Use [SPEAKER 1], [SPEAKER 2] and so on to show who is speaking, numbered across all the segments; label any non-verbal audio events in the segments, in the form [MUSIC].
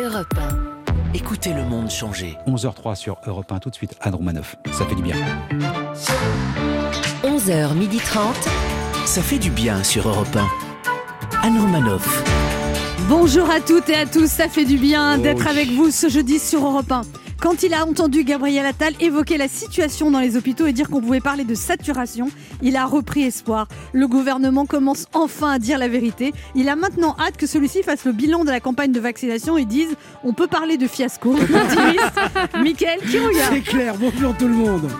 [SPEAKER 1] Europe Écoutez le monde changer.
[SPEAKER 2] 11h03 sur Europe 1, tout de suite, Anne Romanoff. Ça fait du bien.
[SPEAKER 1] 11h30. Ça fait du bien sur Europe 1. Anne Romanoff.
[SPEAKER 3] Bonjour à toutes et à tous, ça fait du bien d'être avec vous ce jeudi sur Europe 1. Quand il a entendu Gabriel Attal évoquer la situation dans les hôpitaux et dire qu'on pouvait parler de saturation, il a repris espoir. Le gouvernement commence enfin à dire la vérité. Il a maintenant hâte que celui-ci fasse le bilan de la campagne de vaccination et dise on peut parler de fiasco. Mickaël, qui regarde
[SPEAKER 4] C'est clair, bonjour tout le monde.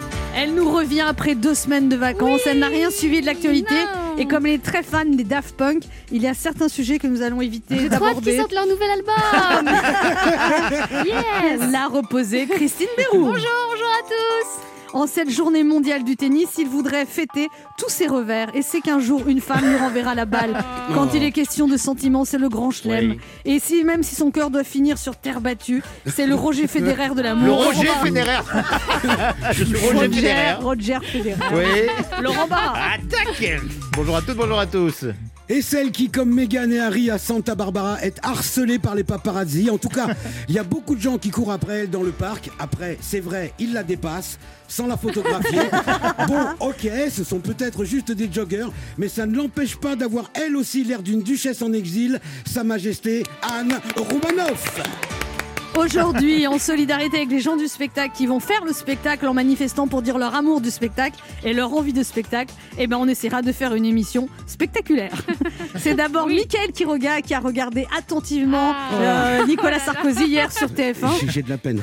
[SPEAKER 3] Elle nous revient après deux semaines de vacances. Elle n'a rien suivi de l'actualité. Et comme elle est très fan des Daft Punk, il y a certains sujets que nous allons éviter
[SPEAKER 5] hâte qu'ils
[SPEAKER 3] d'aborder.
[SPEAKER 5] sortent leur nouvel album [LAUGHS] Yes
[SPEAKER 3] La reposée, Christine Bérou.
[SPEAKER 5] Bonjour, bonjour à tous
[SPEAKER 3] En cette journée mondiale du tennis, il voudrait fêter tous ses revers. Et c'est qu'un jour, une femme lui renverra la balle. [LAUGHS] Quand il est question de sentiments, c'est le grand chelem.
[SPEAKER 6] Oui.
[SPEAKER 3] Et si, même si son cœur doit finir sur terre battue, c'est le Roger [LAUGHS] Federer de l'amour.
[SPEAKER 6] Le Roger
[SPEAKER 3] Laurent
[SPEAKER 6] Federer [LAUGHS] Je suis Roger
[SPEAKER 3] Roger,
[SPEAKER 6] Federer
[SPEAKER 3] Roger Federer.
[SPEAKER 6] Oui
[SPEAKER 3] Laurent Barra.
[SPEAKER 6] Attaque Bonjour à toutes, bonjour à tous
[SPEAKER 4] Et celle qui, comme Meghan et Harry à Santa Barbara, est harcelée par les paparazzi. En tout cas, il y a beaucoup de gens qui courent après elle dans le parc. Après, c'est vrai, ils la dépassent sans la photographier. [LAUGHS] Bon, ok, ce sont peut-être juste des joggers, mais ça ne l'empêche pas d'avoir elle aussi l'air d'une duchesse en exil, Sa Majesté Anne Roumanoff.
[SPEAKER 3] Aujourd'hui, en solidarité avec les gens du spectacle qui vont faire le spectacle en manifestant pour dire leur amour du spectacle et leur envie de spectacle, eh ben on essaiera de faire une émission spectaculaire. [LAUGHS] C'est d'abord Mickaël Quiroga qui a regardé attentivement euh, Nicolas Sarkozy hier sur TF1
[SPEAKER 4] J'ai- J'ai de la peine.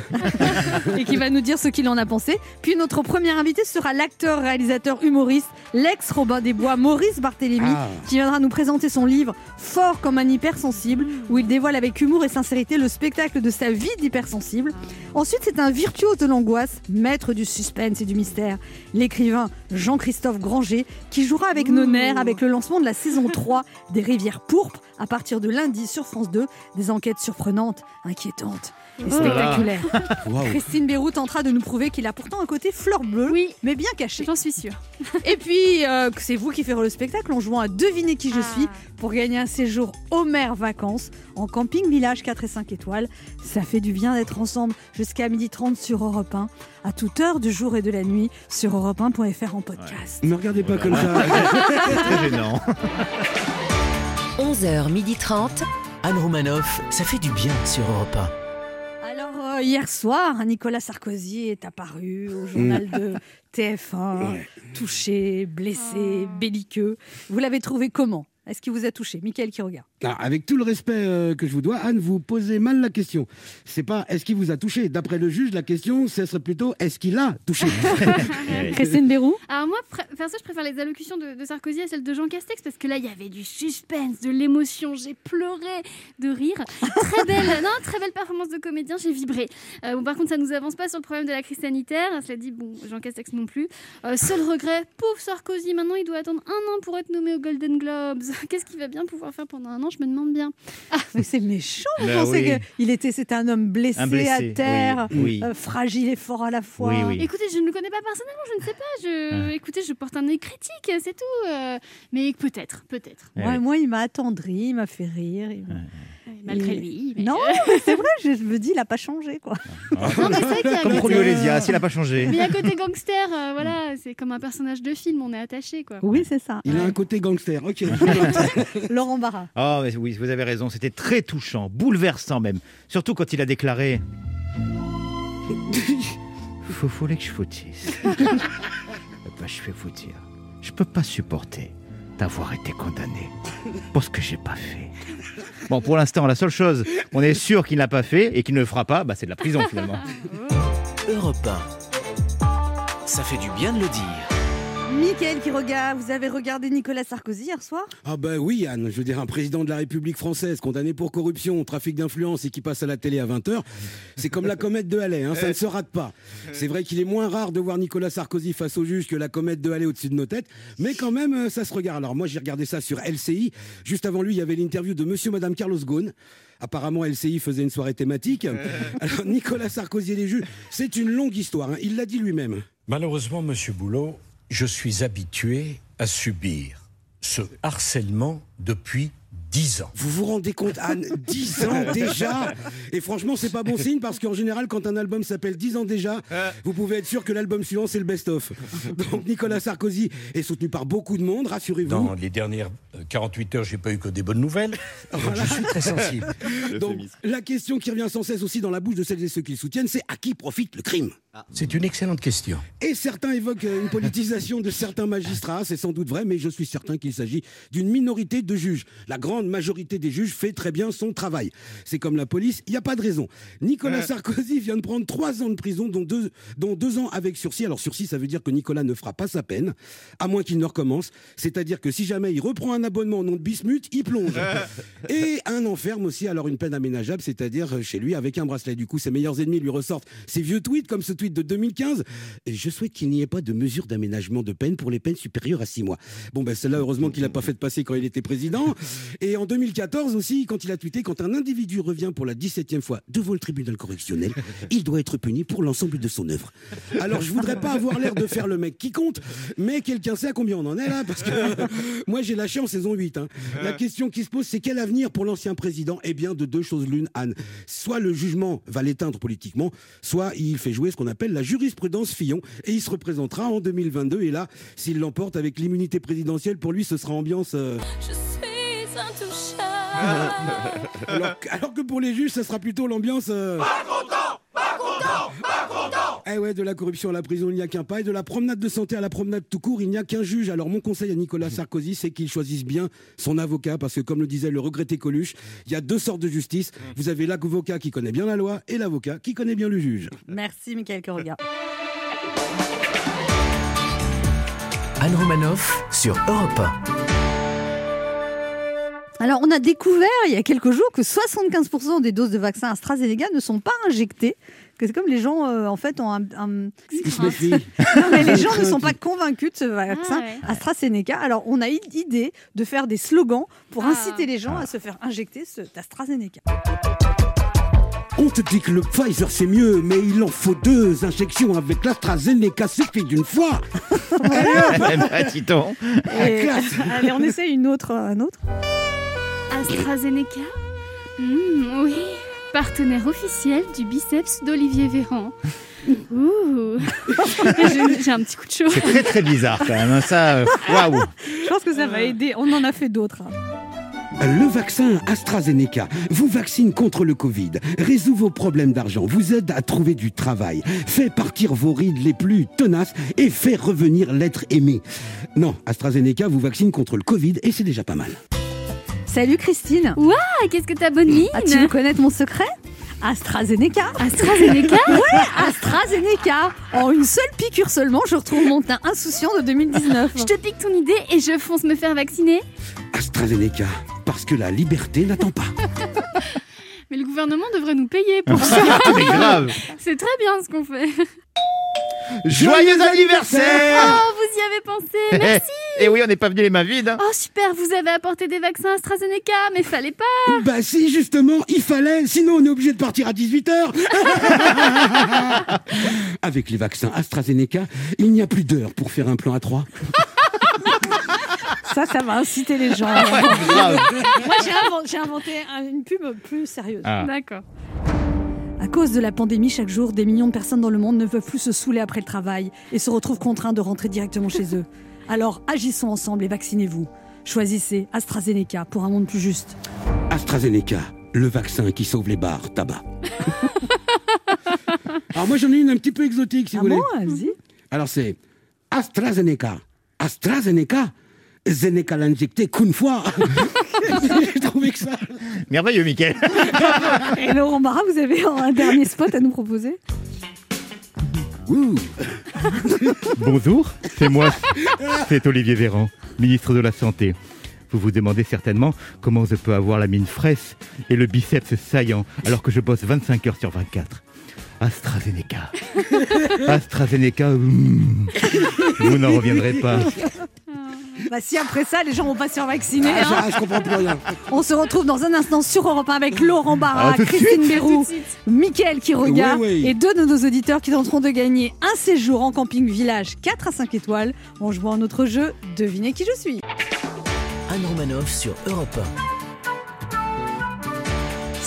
[SPEAKER 4] [LAUGHS]
[SPEAKER 3] et qui va nous dire ce qu'il en a pensé. Puis notre premier invité sera l'acteur, réalisateur, humoriste, l'ex-Robin des Bois, Maurice Barthélémy,
[SPEAKER 4] Ah.
[SPEAKER 3] qui viendra nous présenter son livre Fort comme un hypersensible, où il dévoile avec humour et sincérité le spectacle de sa vie d'hypersensible. Ensuite, c'est un virtuose de l'angoisse, maître du suspense et du mystère, l'écrivain Jean-Christophe Granger, qui jouera avec nos nerfs avec le lancement de la saison 3 des Rivières Pourpres à partir de lundi sur France 2. Des enquêtes surprenantes, inquiétantes et. [LAUGHS]
[SPEAKER 4] Waouh.
[SPEAKER 3] Christine Bérou tentera de nous prouver qu'il a pourtant un côté fleur bleue,
[SPEAKER 5] Oui.
[SPEAKER 3] mais bien caché.
[SPEAKER 5] J'en suis sûre. [LAUGHS]
[SPEAKER 3] Et puis, euh, c'est vous qui ferez le spectacle en jouant à deviner qui je
[SPEAKER 5] Ah.
[SPEAKER 3] suis pour gagner un séjour Homer Vacances en camping village 4 et 5 étoiles. Ça fait du bien d'être ensemble jusqu'à 12h30 sur Europe 1, à toute heure du jour et de la nuit sur europe1.fr en podcast.
[SPEAKER 4] Ne me regardez pas comme ça. [LAUGHS]
[SPEAKER 6] Très gênant
[SPEAKER 1] 11h30. Anne Romanoff, ça fait du bien sur Europe
[SPEAKER 3] Alors, euh, hier soir, Nicolas Sarkozy est apparu au journal de TF1, touché, blessé, belliqueux. Vous l'avez trouvé comment? Est-ce qu'il vous a touché Michael qui regarde?
[SPEAKER 4] Alors, avec tout le respect euh, que je vous dois, Anne, vous posez mal la question. C'est pas est-ce qu'il vous a touché? D'après le juge, la question, ce serait plutôt est-ce qu'il a touché? [LAUGHS] [LAUGHS]
[SPEAKER 3] Christine Bérou?
[SPEAKER 5] Alors moi, perso, je préfère les allocutions de, de Sarkozy à celles de Jean Castex parce que là, il y avait du suspense, de l'émotion. J'ai pleuré de rire. Très [LAUGHS] belle, non, très belle performance de comédien. J'ai vibré. Euh, bon, par contre, ça nous avance pas sur le problème de la crise sanitaire. Cela dit, bon, Jean Castex non plus. Euh, seul regret, pauvre Sarkozy. Maintenant, il doit attendre un an pour être nommé aux Golden Globes. [LAUGHS] Qu'est-ce qu'il va bien pouvoir faire pendant un an? Je me demande bien.
[SPEAKER 3] Mais c'est méchant. Vous pensez
[SPEAKER 6] oui.
[SPEAKER 3] qu'il était, c'était un homme blessé,
[SPEAKER 6] Un blessé,
[SPEAKER 3] à terre,
[SPEAKER 6] oui, oui.
[SPEAKER 3] euh, fragile et fort à la fois.
[SPEAKER 6] Oui, oui.
[SPEAKER 5] Écoutez, je ne le connais pas personnellement, je ne sais pas. Je... Écoutez, je porte un œil critique, c'est tout. euh, Mais peut-être, peut-être.
[SPEAKER 3] Moi,
[SPEAKER 6] Ouais.
[SPEAKER 3] moi, il m'a attendri, il m'a fait rire. il m'a-
[SPEAKER 5] Malgré lui. mais-
[SPEAKER 3] Non, mais c'est vrai, je me dis, il n'a pas changé. quoi.
[SPEAKER 5] Non, mais c'est vrai qu'il y a un
[SPEAKER 6] Comme
[SPEAKER 5] côté-
[SPEAKER 6] Julio Iglesias, il n'a pas changé.
[SPEAKER 5] Mais il y a un côté gangster, euh, voilà, c'est comme un personnage de film, on est attaché quoi.
[SPEAKER 3] Oui, c'est ça.
[SPEAKER 4] Il a un côté gangster. Ok. [LAUGHS]
[SPEAKER 3] Laurent Barra.
[SPEAKER 6] Oh, mais oui, vous avez raison, c'était très touchant, bouleversant même. Surtout quand il a déclaré [LAUGHS] Faut fallait que je foutisse. bah, je vais vous dire, je peux pas supporter d'avoir été condamné pour ce que j'ai pas fait. Bon, pour l'instant, la seule chose, on est sûr qu'il n'a pas fait et qu'il ne le fera pas, bah, c'est de la prison finalement.
[SPEAKER 1] 1. Europe 1. Ça fait du bien de le dire.
[SPEAKER 3] Michael qui regarde, vous avez regardé Nicolas Sarkozy hier soir?
[SPEAKER 4] Ah ben oui, Anne, je veux dire, un président de la République française condamné pour corruption, trafic d'influence et qui passe à la télé à 20h, c'est comme la comète de Halley, hein, ça ne se rate pas. C'est vrai qu'il est moins rare de voir Nicolas Sarkozy face au juge que la comète de Halley au-dessus de nos têtes, mais quand même, euh, ça se regarde. Alors moi, j'ai regardé ça sur LCI. Juste avant lui, il y avait l'interview de monsieur Madame Carlos Ghosn. Apparemment, LCI faisait une soirée thématique. [LAUGHS] Alors, Nicolas Sarkozy et les juges, c'est une longue histoire. hein. Il l'a dit lui-même.
[SPEAKER 7] Malheureusement, Monsieur Boulot, je suis habitué à subir ce harcèlement depuis 10 ans.
[SPEAKER 4] Vous vous rendez compte, Anne [LAUGHS] 10 ans déjà Et franchement, c'est pas bon signe parce qu'en général, quand un album s'appelle 10 ans déjà, vous pouvez être sûr que l'album suivant, c'est le best-of. Donc Nicolas Sarkozy est soutenu par beaucoup de monde, rassurez-vous.
[SPEAKER 7] Dans les dernières euh, 48 heures, j'ai pas eu que des bonnes nouvelles. Donc je suis très sensible. [LAUGHS]
[SPEAKER 4] Donc la question qui revient sans cesse aussi dans la bouche de celles et ceux qui le soutiennent, c'est à qui profite le crime?
[SPEAKER 7] C'est une excellente question.
[SPEAKER 4] Et certains évoquent euh, une politisation de certains magistrats, c'est sans doute vrai, mais je suis certain qu'il s'agit d'une minorité de juges. La grande majorité des juges fait très bien son travail. C'est comme la police, il n'y a pas de raison. Nicolas Sarkozy vient de prendre trois ans de prison, dont deux, dont deux ans avec sursis. Alors sursis, ça veut dire que Nicolas ne fera pas sa peine, à moins qu'il ne recommence. C'est-à-dire que si jamais il reprend un abonnement au nom de Bismuth, il plonge. [LAUGHS] Et un enferme aussi, alors une peine aménageable, c'est-à-dire chez lui avec un bracelet. Du coup, ses meilleurs ennemis lui ressortent ces vieux tweets, comme ce tweet de 2015. Et je souhaite qu'il n'y ait pas de mesure d'aménagement de peine pour les peines supérieures à 6 mois. Bon, ben celle-là, heureusement qu'il n'a pas fait de passer quand il était président. Et en 2014 aussi, quand il a tweeté, quand un individu revient pour la 17e fois devant le tribunal correctionnel, il doit être puni pour l'ensemble de son œuvre. Alors, je voudrais pas avoir l'air de faire le mec qui compte, mais quelqu'un sait à combien on en est là, parce que moi j'ai lâché en saison 8. hein. La question qui se pose, c'est quel avenir pour l'ancien président Eh bien, de deux choses l'une, Anne. Soit le jugement va l'éteindre politiquement, soit il fait jouer ce qu'on appelle la jurisprudence Fillon, et il se représentera en 2022. Et là, s'il l'emporte avec l'immunité présidentielle, pour lui, ce sera ambiance. euh,
[SPEAKER 5] Je suis intouchable. [LAUGHS]
[SPEAKER 4] alors, alors que pour les juges, ça sera plutôt l'ambiance. euh, Eh ouais, de la corruption à la prison, il n'y a qu'un pas. Et de la promenade de santé à la promenade tout court, il n'y a qu'un juge. Alors, mon conseil à Nicolas Sarkozy, c'est qu'il choisisse bien son avocat. Parce que, comme le disait le regretté Coluche, il y a deux sortes de justice. Vous avez l'avocat qui connaît bien la loi et l'avocat qui connaît bien le juge.
[SPEAKER 3] Merci, Michael Corrigan.
[SPEAKER 1] Anne Romanoff sur Europe 1.
[SPEAKER 3] Alors, on a découvert il y a quelques jours que 75% des doses de vaccin AstraZeneca ne sont pas injectées. Que c'est comme les gens, euh, en fait, ont un. un-. [LAUGHS] Non, mais les [LAUGHS] gens ne sont pas convaincus de ce vaccin
[SPEAKER 5] Ah ouais.
[SPEAKER 3] AstraZeneca. Alors, on a eu l'idée de faire des slogans pour
[SPEAKER 5] Ah.
[SPEAKER 3] inciter les gens à se faire injecter cet AstraZeneca.
[SPEAKER 4] On te dit que le Pfizer c'est mieux, mais il en faut deux injections avec l'AstraZeneca, suffit d'une fois. [LAUGHS]
[SPEAKER 6] Bah, dis-donc.
[SPEAKER 3] Et-
[SPEAKER 4] classe.
[SPEAKER 3] Allez, on essaie une autre, un autre.
[SPEAKER 5] AstraZeneca Hmm, Oui, partenaire officiel du biceps d'Olivier Véran. Ouh J'ai un petit coup de chaud.
[SPEAKER 6] C'est très très bizarre quand même. hein, Ça, euh, waouh.
[SPEAKER 3] Je pense que ça va aider. On en a fait d'autres. hein.
[SPEAKER 4] Le vaccin AstraZeneca vous vaccine contre le Covid, résout vos problèmes d'argent, vous aide à trouver du travail, fait partir vos rides les plus tenaces et fait revenir l'être aimé. Non, AstraZeneca vous vaccine contre le Covid et c'est déjà pas mal.
[SPEAKER 3] Salut Christine.
[SPEAKER 5] Ah, qu'est-ce que t'as bonne mine
[SPEAKER 3] Ah, tu veux connaître mon secret? AstraZeneca.
[SPEAKER 5] AstraZeneca [LAUGHS]
[SPEAKER 3] AstraZeneca. En une seule piqûre seulement, je retrouve mon teint insouciant de 2019.
[SPEAKER 5] Je te pique ton idée et je fonce me faire vacciner
[SPEAKER 4] AstraZeneca, parce que la liberté n'attend pas. [LAUGHS]
[SPEAKER 5] Mais le gouvernement devrait nous payer pour [LAUGHS] ça.
[SPEAKER 6] Mais grave.
[SPEAKER 5] C'est très bien ce qu'on fait.
[SPEAKER 6] Joyeux anniversaire
[SPEAKER 5] Oh, vous y avez pensé Merci
[SPEAKER 6] Et oui, on n'est pas venu les mains vides. hein.
[SPEAKER 5] Oh super, vous avez apporté des vaccins AstraZeneca, mais fallait pas
[SPEAKER 4] Bah si, justement, il fallait, sinon on est obligé de partir à 18h. [LAUGHS] Avec les vaccins AstraZeneca, il n'y a plus d'heure pour faire un plan à 3.
[SPEAKER 3] Ça, ça va inciter les gens.
[SPEAKER 6] Grave.
[SPEAKER 3] Moi, j'ai inven- j'ai inventé un- une pub plus sérieuse.
[SPEAKER 6] Ah.
[SPEAKER 5] D'accord.
[SPEAKER 3] À cause de la pandémie, chaque jour, des millions de personnes dans le monde ne peuvent plus se saouler après le travail et se retrouvent contraints de rentrer directement chez eux. [LAUGHS] Alors, agissons ensemble et vaccinez-vous. Choisissez AstraZeneca pour un monde plus juste.
[SPEAKER 4] AstraZeneca, le vaccin qui sauve les bars, tabac. [LAUGHS] Alors moi j'en ai une un petit peu exotique si
[SPEAKER 3] ah
[SPEAKER 4] vous voulez.
[SPEAKER 3] bon? Vas-y.
[SPEAKER 4] Alors c'est AstraZeneca. AstraZeneca Zeneca l'a injecté qu'une fois. [LAUGHS] J'ai trouvé que ça.
[SPEAKER 6] Merveilleux, Mickaël.
[SPEAKER 3] Et Laurent Barra, vous avez un dernier spot à nous proposer
[SPEAKER 4] Ouh.
[SPEAKER 6] Bonjour, c'est moi, c'est Olivier Véran, ministre de la Santé. Vous vous demandez certainement comment je peux avoir la mine fraîche et le biceps saillant alors que je bosse 25 heures sur 24. AstraZeneca. [LAUGHS] AstraZeneca, mm. vous n'en reviendrez pas.
[SPEAKER 3] Bah si après ça, les gens vont pas se faire vacciner.
[SPEAKER 4] Ah,
[SPEAKER 3] hein.
[SPEAKER 4] je, je comprends plus rien.
[SPEAKER 3] On se retrouve dans un instant sur Europe 1 avec Laurent Barra,
[SPEAKER 6] Ah,
[SPEAKER 3] Christine Bérou. Mickaël qui regarde
[SPEAKER 4] Oui, oui.
[SPEAKER 3] et deux de nos auditeurs qui tenteront de gagner un séjour en camping village 4 à 5 étoiles en jouant à notre jeu Devinez qui je suis.
[SPEAKER 1] Anne Romanoff sur Europe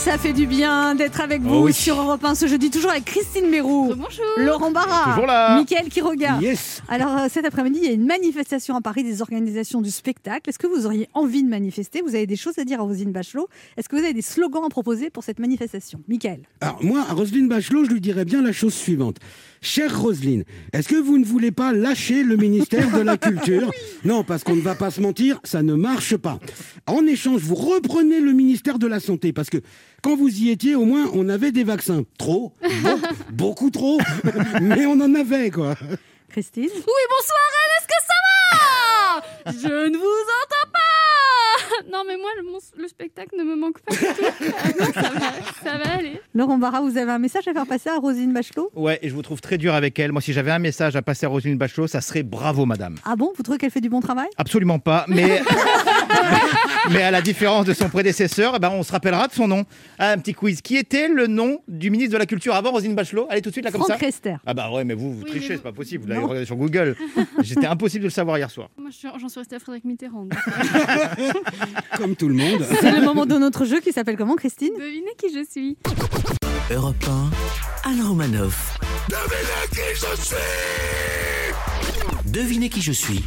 [SPEAKER 3] Ça fait du bien d'être avec vous
[SPEAKER 6] Oh oui.
[SPEAKER 3] sur Europe 1 ce jeudi, toujours avec Christine Mérou,
[SPEAKER 5] Bonjour.
[SPEAKER 3] Laurent Barra,
[SPEAKER 6] Toujours là.
[SPEAKER 3] Mickaël Quiroga.
[SPEAKER 4] Yes
[SPEAKER 3] Alors euh, cet après-midi, il y a une manifestation à Paris des organisations du spectacle. Est-ce que vous auriez envie de manifester? Vous avez des choses à dire à Rosine Bachelot Est-ce que vous avez des slogans à proposer pour cette manifestation? Mickaël
[SPEAKER 4] Alors moi, à Roselyne Bachelot, je lui dirais bien la chose suivante. Chère Roselyne, est-ce que vous ne voulez pas lâcher le ministère de la [LAUGHS] Culture Non, parce qu'on ne va pas se mentir, ça ne marche pas. En échange, vous reprenez le ministère de la Santé, parce que quand vous y étiez, au moins, on avait des vaccins. Trop, Be- [LAUGHS] beaucoup trop, mais on en avait, quoi.
[SPEAKER 3] Christine?
[SPEAKER 5] Oui, bonsoir, est-ce que ça va? Je ne vous entends pas Non, mais moi, le, mon- le spectacle ne me manque pas du tout. Ah non, ça va, ça va aller.
[SPEAKER 3] Laurent Barra, vous avez un message à faire passer à Rosine Bachelot?
[SPEAKER 6] Ouais, et je vous trouve très dur avec elle. Moi, si j'avais un message à passer à Roselyne Bachelot, ça serait bravo, madame.
[SPEAKER 3] Ah bon? Vous trouvez qu'elle fait du bon travail?
[SPEAKER 6] Absolument pas, mais, [LAUGHS] [LAUGHS] mais à la différence de son prédécesseur, eh ben, on se rappellera de son nom. Ah, un petit quiz. Qui était le nom du ministre de la Culture avant Roselyne Bachelot? Allez tout de suite là comme
[SPEAKER 3] Franck
[SPEAKER 6] ça.
[SPEAKER 3] Rester.
[SPEAKER 6] Ah bah ouais, mais vous, vous
[SPEAKER 5] Oui,
[SPEAKER 6] trichez, c'est pas possible. Vous l'avez regardé sur Google. [LAUGHS] J'étais impossible de le savoir hier soir.
[SPEAKER 5] Moi, je suis- j'en suis restée à Frédéric Mitterrand. [LAUGHS]
[SPEAKER 4] Comme tout le monde.
[SPEAKER 3] C'est le moment de notre jeu qui s'appelle comment, Christine?
[SPEAKER 5] Devinez qui je suis.
[SPEAKER 1] Europe 1, Anne Romanoff. Devinez qui je suis.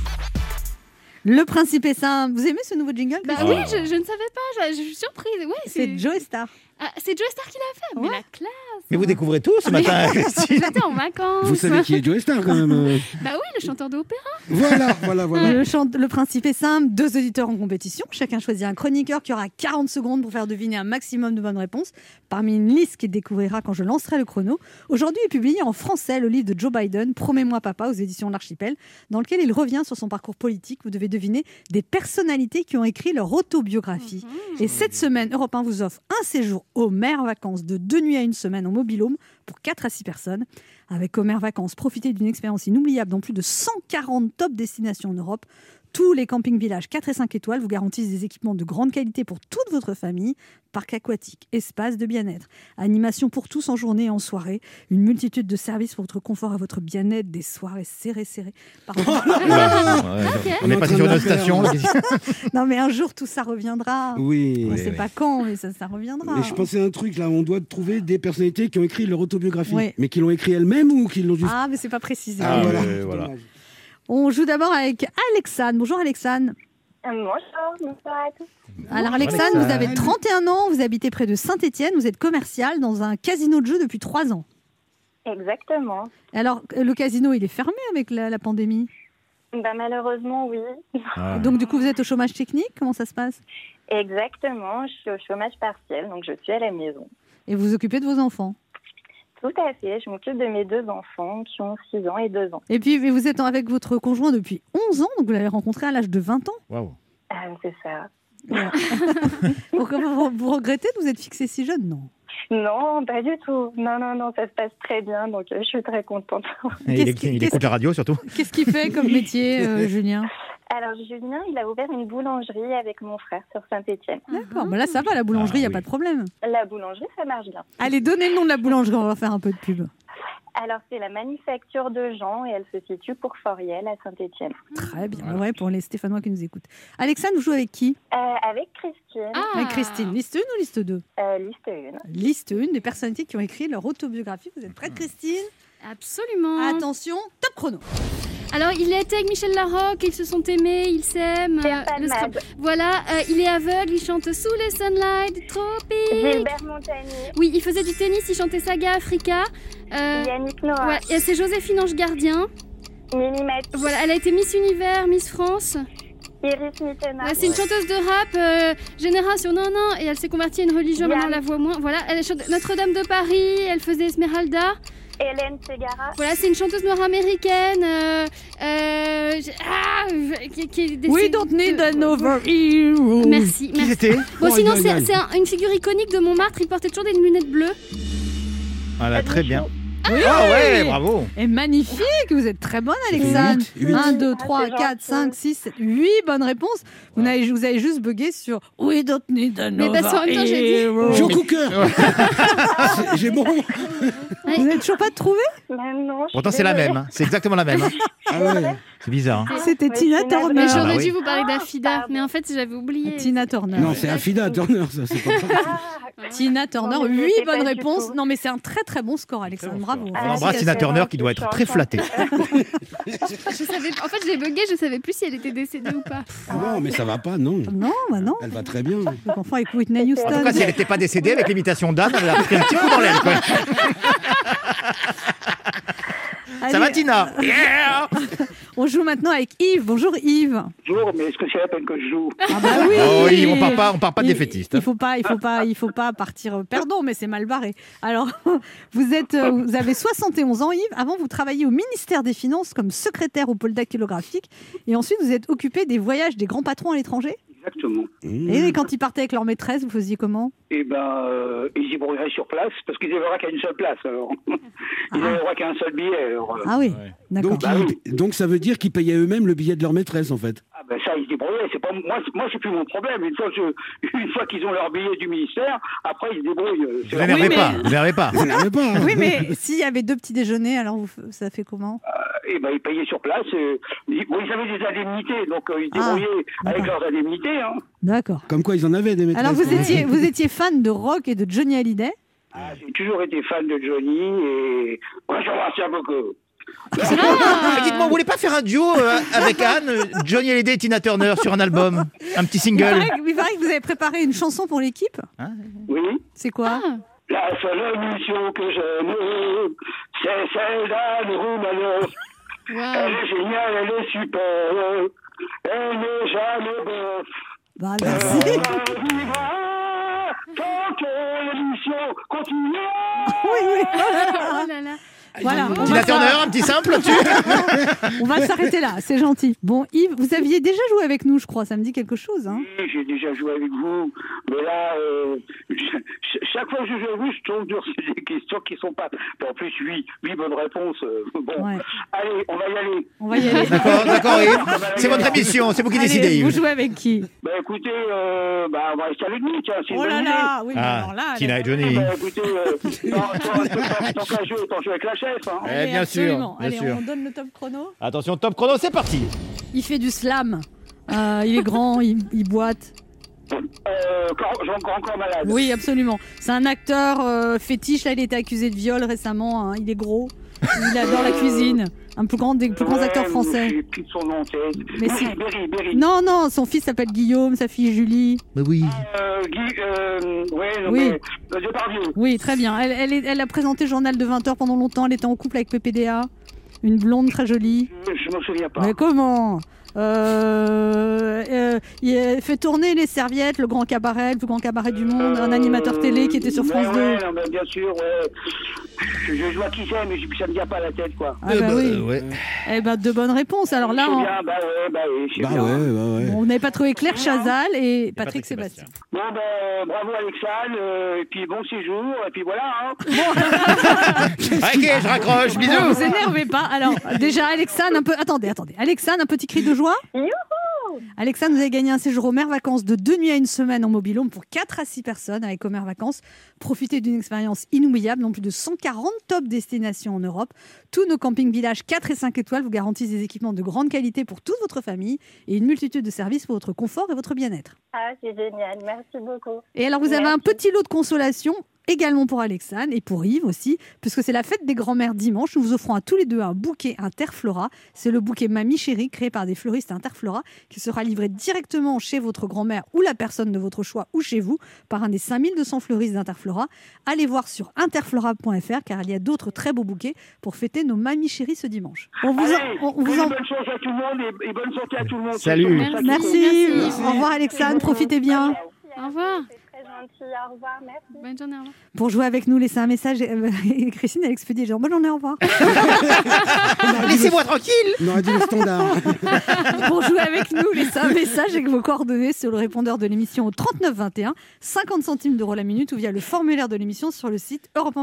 [SPEAKER 3] Le principe est simple. Vous aimez ce nouveau jingle
[SPEAKER 5] Bah oui, je, je ne savais pas, je, je suis surprise. Ouais,
[SPEAKER 3] C'est Joe Star.
[SPEAKER 5] Ah, c'est Joe Star qui l'a fait, mais
[SPEAKER 3] Ouais.
[SPEAKER 5] la classe
[SPEAKER 6] Mais vous découvrez tout ce matin, [LAUGHS] Christine.
[SPEAKER 5] J'étais en vacances
[SPEAKER 4] Vous savez qui est Joe Star, quand même. euh. [LAUGHS]
[SPEAKER 5] Bah oui, le chanteur d'opéra
[SPEAKER 4] Voilà, voilà, voilà.
[SPEAKER 3] Le, principe est simple, deux auditeurs en compétition. Chacun choisit un chroniqueur qui aura 40 secondes pour faire deviner un maximum de bonnes réponses parmi une liste qu'il découvrira quand je lancerai le chrono. Aujourd'hui est publié en français le livre de Joe Biden, Promets-moi papa, aux éditions de l'Archipel, dans lequel il revient sur son parcours politique. Vous devez deviner des personnalités qui ont écrit leur autobiographie. Et cette semaine, Europe 1 vous offre un séjour mers vacances de deux nuits à une semaine en mobilhome pour 4 à 6 personnes. Avec Homer Vacances, profitez d'une expérience inoubliable dans plus de 140 top destinations en Europe. Tous les campings villages 4 et 5 étoiles vous garantissent des équipements de grande qualité pour toute votre famille, parc aquatique, espace de bien-être, animation pour tous en journée et en soirée, une multitude de services pour votre confort et votre bien-être, des soirées serrées serrées. Pardon. [LAUGHS]
[SPEAKER 6] Ouais, On est passé sur une autre station. [LAUGHS]
[SPEAKER 3] non mais un jour tout ça reviendra.
[SPEAKER 4] Oui.
[SPEAKER 3] On ne sait pas quand, mais ça, ça reviendra.
[SPEAKER 4] Mais je pensais à un truc là, on doit trouver des personnalités qui ont écrit leur autobiographie,
[SPEAKER 3] Ouais.
[SPEAKER 4] mais qui l'ont écrit elles-mêmes ou qui l'ont juste.
[SPEAKER 3] Ah mais c'est pas précisé.
[SPEAKER 6] Ah,
[SPEAKER 4] voilà.
[SPEAKER 6] ouais, voilà.
[SPEAKER 3] On joue d'abord avec Alexandre. Bonjour Alexandre.
[SPEAKER 8] Bonjour, bonsoir à tous.
[SPEAKER 3] Alors Alexandre, vous avez 31 ans, vous habitez près de Saint-Étienne, vous êtes commercial dans un casino de jeux depuis 3 ans.
[SPEAKER 8] Exactement.
[SPEAKER 3] Alors euh, le casino, il est fermé avec la, la pandémie?
[SPEAKER 8] Bah, malheureusement, oui.
[SPEAKER 6] Ah.
[SPEAKER 3] Donc du coup, vous êtes au chômage technique? Comment ça se passe?
[SPEAKER 8] Exactement. Je suis au chômage partiel, donc je suis à la maison.
[SPEAKER 3] Et vous vous occupez de vos enfants?
[SPEAKER 8] Tout à fait. Je m'occupe de mes deux enfants qui ont 6 ans et 2 ans.
[SPEAKER 3] Et puis mais vous êtes avec votre conjoint depuis 11 ans, donc vous l'avez rencontré à l'âge de 20 ans.
[SPEAKER 6] Waouh.
[SPEAKER 8] Ah, c'est ça. [LAUGHS]
[SPEAKER 3] Pourquoi vous, vous regrettez de vous être fixé si jeune Non?
[SPEAKER 8] Non, pas du tout. Non, non, non, ça se passe très bien, donc euh, je suis très contente.
[SPEAKER 6] Et Il, écoute la radio surtout.
[SPEAKER 3] Qu'est-ce qu'il fait comme [LAUGHS] métier, euh, Julien?
[SPEAKER 8] Alors, Julien, il a ouvert une boulangerie avec mon frère sur Saint-Étienne.
[SPEAKER 3] D'accord, bah là ça va, la boulangerie, il
[SPEAKER 6] Ah,
[SPEAKER 3] n'y a
[SPEAKER 6] oui.
[SPEAKER 3] pas de problème.
[SPEAKER 8] La boulangerie, ça marche bien.
[SPEAKER 3] Allez, donnez le nom de la boulangerie, on va faire un peu de pub.
[SPEAKER 8] Alors, c'est la manufacture de Jean et elle se situe pour Foriel à Saint-Étienne.
[SPEAKER 3] Très bien, ouais, pour les Stéphanois qui nous écoutent. Alexandre, vous jouez avec qui?
[SPEAKER 8] Euh, avec Christine,
[SPEAKER 5] Ah.
[SPEAKER 3] Avec Christine. Liste 1 ou liste 2
[SPEAKER 8] euh, liste 1.
[SPEAKER 3] Liste 1 des personnalités qui ont écrit leur autobiographie. Vous êtes prête, Christine?
[SPEAKER 5] Absolument.
[SPEAKER 3] Attention, top chrono.
[SPEAKER 5] Alors, il était avec Michel Larocque, ils se sont aimés, ils s'aiment. Euh, le Voilà, euh, il est aveugle, il chante sous les sunlight tropiques.
[SPEAKER 8] Gilbert Montagnier,
[SPEAKER 5] Oui, il faisait du tennis, il chantait Saga Africa. Euh,
[SPEAKER 8] Yannick Noah,
[SPEAKER 5] ouais, c'est Joséphine Ange Gardien. Voilà, elle a été Miss Univers, Miss France.
[SPEAKER 8] Iris Mittenard,
[SPEAKER 5] Ouais, c'est une chanteuse de rap, euh, génération non non, et elle s'est convertie à une religion,
[SPEAKER 8] Diane.
[SPEAKER 5] maintenant on la voit moins. Voilà, elle chante Notre-Dame de Paris, elle faisait Esmeralda.
[SPEAKER 8] Hélène Segara,
[SPEAKER 5] Voilà, c'est une chanteuse noire américaine. euh, euh, ah, qui, qui est décédée
[SPEAKER 3] We don't need
[SPEAKER 5] de-
[SPEAKER 3] another hero.
[SPEAKER 5] Merci,
[SPEAKER 6] Qui
[SPEAKER 5] merci.
[SPEAKER 6] c'était
[SPEAKER 5] Bon,
[SPEAKER 4] Oh,
[SPEAKER 5] sinon,
[SPEAKER 4] aïe, aïe,
[SPEAKER 5] c'est
[SPEAKER 4] aïe.
[SPEAKER 5] c'est un- une figure iconique de Montmartre. Il portait toujours des lunettes bleues.
[SPEAKER 6] Voilà, très bien.
[SPEAKER 3] Oui.
[SPEAKER 6] Ah ouais, bravo.
[SPEAKER 3] Et magnifique, vous êtes très bonne, Alexandre.
[SPEAKER 4] huit, huit.
[SPEAKER 3] 1, 2,
[SPEAKER 8] Ah,
[SPEAKER 3] 3,
[SPEAKER 8] c'est
[SPEAKER 3] 4,
[SPEAKER 8] gentil.
[SPEAKER 3] 5, 6, 7, 8 bonnes réponses. Vous, n'avez- vous avez juste bugué sur We don't need another
[SPEAKER 5] parce qu'en même temps, j'ai dit-.
[SPEAKER 4] Joe Cooker [LAUGHS] J'ai bon.
[SPEAKER 3] Vous n'êtes toujours pas trouvé
[SPEAKER 8] Mais
[SPEAKER 6] Pourtant, c'est la même. hein. C'est exactement la même. hein. [LAUGHS]
[SPEAKER 4] Ah ouais.
[SPEAKER 6] C'est bizarre. hein.
[SPEAKER 3] C'était
[SPEAKER 8] Oui,
[SPEAKER 3] Tina. Turner.
[SPEAKER 5] Mais
[SPEAKER 6] Ah,
[SPEAKER 5] j'aurais
[SPEAKER 6] bah
[SPEAKER 5] dû
[SPEAKER 6] oui.
[SPEAKER 5] vous parler
[SPEAKER 8] Ah,
[SPEAKER 5] d'Afida,
[SPEAKER 8] pardon.
[SPEAKER 5] mais en fait j'avais oublié.
[SPEAKER 3] Tina Turner.
[SPEAKER 4] Non, c'est Affida [LAUGHS] Turner, ça, c'est pas
[SPEAKER 8] Ah,
[SPEAKER 3] Tina Turner,
[SPEAKER 8] Non, mais je
[SPEAKER 3] 8
[SPEAKER 8] sais pas
[SPEAKER 3] bonnes réponses. Non, mais c'est un très très bon score, Alexandre. Bravo.
[SPEAKER 6] On
[SPEAKER 8] Ah,
[SPEAKER 6] embrasse Tina Turner qui doit être très flattée. [LAUGHS]
[SPEAKER 5] Je savais, en fait, j'ai bugué, je savais plus si elle était décédée ou pas.
[SPEAKER 4] Ah non, mais ça va pas, non.
[SPEAKER 3] Non, bah non.
[SPEAKER 4] Elle va très bien.
[SPEAKER 3] Je confonds avec Whitney Houston.
[SPEAKER 6] En tout cas, si elle n'était pas décédée avec l'imitation d'Anne, elle a pris un petit coup dans l'aile. quoi. Ça va, Tina? [LAUGHS] Yeah
[SPEAKER 3] On joue maintenant avec Yves. Bonjour Yves.
[SPEAKER 9] Bonjour, mais est-ce que c'est la peine que je joue
[SPEAKER 3] Ah bah oui.
[SPEAKER 6] Oh oui, on part pas, on part pas
[SPEAKER 3] Il-
[SPEAKER 6] défaitiste.
[SPEAKER 3] Il faut pas, il faut pas, il faut pas partir perdant, mais c'est mal barré. Alors, [LAUGHS] vous êtes, euh, vous avez 71 ans, Yves. Avant, vous travailliez au ministère des Finances comme secrétaire au pôle dactylographique, et ensuite vous êtes occupé des voyages des grands patrons à l'étranger.
[SPEAKER 9] Exactement.
[SPEAKER 3] Et quand ils partaient avec leur maîtresse, vous faisiez comment?
[SPEAKER 9] Eh ben, euh, ils y brouilleraient sur place, parce qu'ils n'avaient qu'à une seule place, alors. [LAUGHS] Ils n'avaient qu'à un seul billet, alors.
[SPEAKER 3] Ah oui, d'accord.
[SPEAKER 4] Donc,
[SPEAKER 9] Bah
[SPEAKER 4] donc ça veut dire qu'ils payaient eux-mêmes le billet de leur maîtresse, en fait.
[SPEAKER 9] Ah ben ça, ils se débrouillaient. C'est pas moi, c'est- moi c'est plus mon problème. Une fois, que- [LAUGHS] une fois qu'ils ont leur billet du ministère, après ils se débrouillent. euh,
[SPEAKER 6] Vous n'énervez
[SPEAKER 3] mais-
[SPEAKER 6] pas, vous n'énervez pas.
[SPEAKER 4] Pas. hein.
[SPEAKER 3] Oui, mais s'il y avait deux petits déjeuners, alors vous, ça fait comment?
[SPEAKER 9] Eh ben ils payaient sur place. euh, ils, bon, ils avaient des indemnités, donc euh, ils se
[SPEAKER 3] Ah,
[SPEAKER 9] débrouillaient avec
[SPEAKER 3] d'accord.
[SPEAKER 9] leurs indemnités. Hein.
[SPEAKER 3] D'accord.
[SPEAKER 4] Comme quoi, ils en avaient des maîtresses.
[SPEAKER 3] Alors vous
[SPEAKER 4] même.
[SPEAKER 3] étiez, vous étiez fan de rock et de Johnny Hallyday?
[SPEAKER 9] Ah, J'ai toujours été fan de Johnny et moi j'en retiens beaucoup.
[SPEAKER 6] Ah, Dites-moi, vous voulez pas faire un duo euh, avec Anne, Johnny Hallyday et Tina Turner sur un album Un petit
[SPEAKER 3] Il
[SPEAKER 6] single?
[SPEAKER 3] paraît, que- il paraît que vous avez préparé une chanson pour l'équipe.
[SPEAKER 9] Oui.
[SPEAKER 3] C'est quoi?
[SPEAKER 5] Ah,
[SPEAKER 9] La seule émission que j'aime, c'est celle d'Anne Roumanoff. Elle est géniale, elle est super. Elle n'est jamais bof.
[SPEAKER 3] Bah
[SPEAKER 9] Elle
[SPEAKER 3] merci.
[SPEAKER 9] tant que l'émission continuera.
[SPEAKER 3] Oui, oui. [LAUGHS]
[SPEAKER 5] Oh là là.
[SPEAKER 3] Voilà. On
[SPEAKER 6] Tina
[SPEAKER 3] va,
[SPEAKER 6] Turner, un petit simple là-dessus
[SPEAKER 3] on va s'arrêter là. C'est gentil. Bon, Yves, vous aviez déjà joué avec nous, je crois. Ça me dit quelque chose. Hein
[SPEAKER 9] Oui, j'ai déjà joué avec vous, mais là, euh, ch- chaque fois que je joue avec vous, je tombe sur des questions qui sont pas. En plus, huit, huit bonnes réponses. euh, bon,
[SPEAKER 3] Ouais.
[SPEAKER 9] allez, on va y aller.
[SPEAKER 3] On va y aller.
[SPEAKER 6] D'accord, d'accord, Yves. C'est votre émission, c'est vous qui
[SPEAKER 3] Allez,
[SPEAKER 6] décidez,
[SPEAKER 3] vous
[SPEAKER 6] Yves.
[SPEAKER 3] jouez avec qui
[SPEAKER 9] Bah écoutez, euh, bah, on va rester tiens, c'est une
[SPEAKER 3] Oh là
[SPEAKER 9] bonne
[SPEAKER 3] là Oui,
[SPEAKER 6] Ah,
[SPEAKER 3] alors là.
[SPEAKER 6] Tina et. Johnny.
[SPEAKER 9] Bah, écoutez, euh, tant- tant- tant- tant qu'à jouer avec la chef. Hein.
[SPEAKER 6] Eh, bien sûr, bien
[SPEAKER 3] Allez,
[SPEAKER 6] sûr.
[SPEAKER 3] on donne le top chrono.
[SPEAKER 6] Attention, top chrono, c'est parti
[SPEAKER 3] Il fait du slam. Euh, il est grand, il, il boite.
[SPEAKER 9] Euh, Jean Corps Malade.
[SPEAKER 3] Oui, absolument. C'est un acteur euh, fétiche. Là, il a été accusé de viol récemment. hein. Il est gros. Il adore la cuisine. Un plus grand des plus grands
[SPEAKER 9] Ouais,
[SPEAKER 3] acteurs français. Mais
[SPEAKER 9] Berry,
[SPEAKER 3] si.
[SPEAKER 9] Berry, Berry.
[SPEAKER 3] Non, non, son fils s'appelle Guillaume, sa fille Julie.
[SPEAKER 6] Mais oui.
[SPEAKER 9] Euh, Guy, euh, ouais, non,
[SPEAKER 3] Oui.
[SPEAKER 9] mais. Euh, Depardieu.
[SPEAKER 3] Oui, très bien. Elle, elle, est- elle a présenté journal de 20h pendant longtemps. Elle était en couple avec PPDA. Une blonde très jolie.
[SPEAKER 9] Je, je me souviens pas.
[SPEAKER 3] Mais comment? Euh, euh, Il fait tourner les serviettes, le grand cabaret, le plus grand cabaret du monde, un animateur télé qui était sur France
[SPEAKER 9] ouais,
[SPEAKER 3] 2.
[SPEAKER 9] Ouais, non, mais bien sûr, ouais. Je, je vois qui c'est, mais je- ça me vient pas à la tête, quoi.
[SPEAKER 3] Ah bah oui.
[SPEAKER 6] ouais.
[SPEAKER 3] Eh ben, de bonnes réponses. Alors là, on-
[SPEAKER 9] bien, bah bah
[SPEAKER 3] bon, n'avez pas trouvé Claire Chazal et Patrick,
[SPEAKER 6] Patrick
[SPEAKER 3] Sébastien.
[SPEAKER 6] Sébastien.
[SPEAKER 9] Bon, ben, bravo Alexandre, euh, et puis bon séjour, et puis voilà, hein. [LAUGHS]
[SPEAKER 6] Ok, je raccroche,
[SPEAKER 3] Bon,
[SPEAKER 6] bisous
[SPEAKER 3] vous énervez pas. Alors, déjà, Alexandre, un peu. Attendez, attendez. Alexandre, un petit cri de joie
[SPEAKER 8] Youhou
[SPEAKER 3] Alexandre, vous avez gagné un séjour au Mer Vacances de deux nuits à une semaine en mobilhome pour 4 à 6 personnes avec Omer Vacances. Profitez d'une expérience inoubliable dans plus de 140 top destinations en Europe. Tous nos camping-villages 4 et 5 étoiles vous garantissent des équipements de grande qualité pour toute votre famille et une multitude de services pour votre confort et votre bien-être.
[SPEAKER 8] Ah, c'est génial, merci beaucoup.
[SPEAKER 3] Et alors, vous avez un petit lot de consolation également pour Alexandre et pour Yves aussi, puisque c'est la fête des grands-mères dimanche. Nous vous offrons à tous les deux un bouquet Interflora. C'est le bouquet Mamie Chérie, créé par des fleuristes Interflora, qui sera livré directement chez votre grand-mère ou la personne de votre choix ou chez vous par un des 5200 fleuristes d'Interflora. Allez voir sur interflora.fr car il y a d'autres très beaux bouquets pour fêter nos Mamies Chéries ce dimanche. On vous, en-
[SPEAKER 9] Allez,
[SPEAKER 3] on vous
[SPEAKER 9] bonne
[SPEAKER 3] en-
[SPEAKER 9] bonne chance à tout le monde, et, et bonne santé à tout le monde.
[SPEAKER 6] Salut.
[SPEAKER 3] Merci.
[SPEAKER 5] Merci.
[SPEAKER 3] Au revoir Alexandre, profitez bien.
[SPEAKER 5] Au revoir.
[SPEAKER 8] Gentil, au revoir, merci.
[SPEAKER 5] Bonne journée, au revoir.
[SPEAKER 3] Pour jouer avec nous, laissez un message. Et, euh, [LAUGHS] et Christine, elle expédie genre, bonne journée, au revoir. [LAUGHS]
[SPEAKER 6] Laissez-moi tranquille
[SPEAKER 4] On aurait dit le standard. [LAUGHS]
[SPEAKER 3] Pour jouer avec nous, laissez un message avec vos coordonnées sur le répondeur de l'émission au 39 21, 50 centimes d'euros la minute ou via le formulaire de l'émission sur le site europe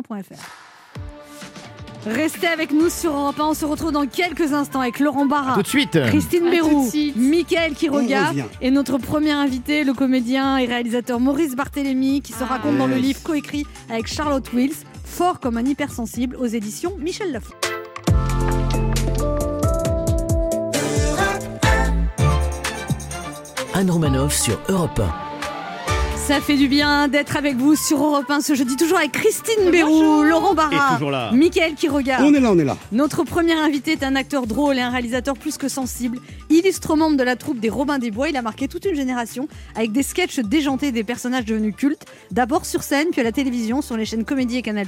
[SPEAKER 3] Restez avec nous sur Europe 1. On se retrouve dans quelques instants avec Laurent Barra,
[SPEAKER 6] suite.
[SPEAKER 3] Christine Bérou, Mickaël Quiroga et notre premier invité, le comédien et réalisateur Maurice Barthélémy, qui se raconte dans le livre coécrit avec Charlotte Wills, Fort comme un hypersensible, aux éditions Michel Lafon.
[SPEAKER 1] Anne Romanoff sur Europe 1.
[SPEAKER 3] Ça fait du bien d'être avec vous sur Europe 1 ce jeudi, toujours avec Christine Béroux, Laurent Barra. Mickaël qui regarde.
[SPEAKER 4] On est là, on est là.
[SPEAKER 3] Notre premier invité est un acteur drôle et un réalisateur plus que sensible. Illustre membre de la troupe des Robins des Bois, il a marqué toute une génération avec des sketchs déjantés et des personnages devenus cultes. D'abord sur scène, puis à la télévision, sur les chaînes Comédie et Canal+.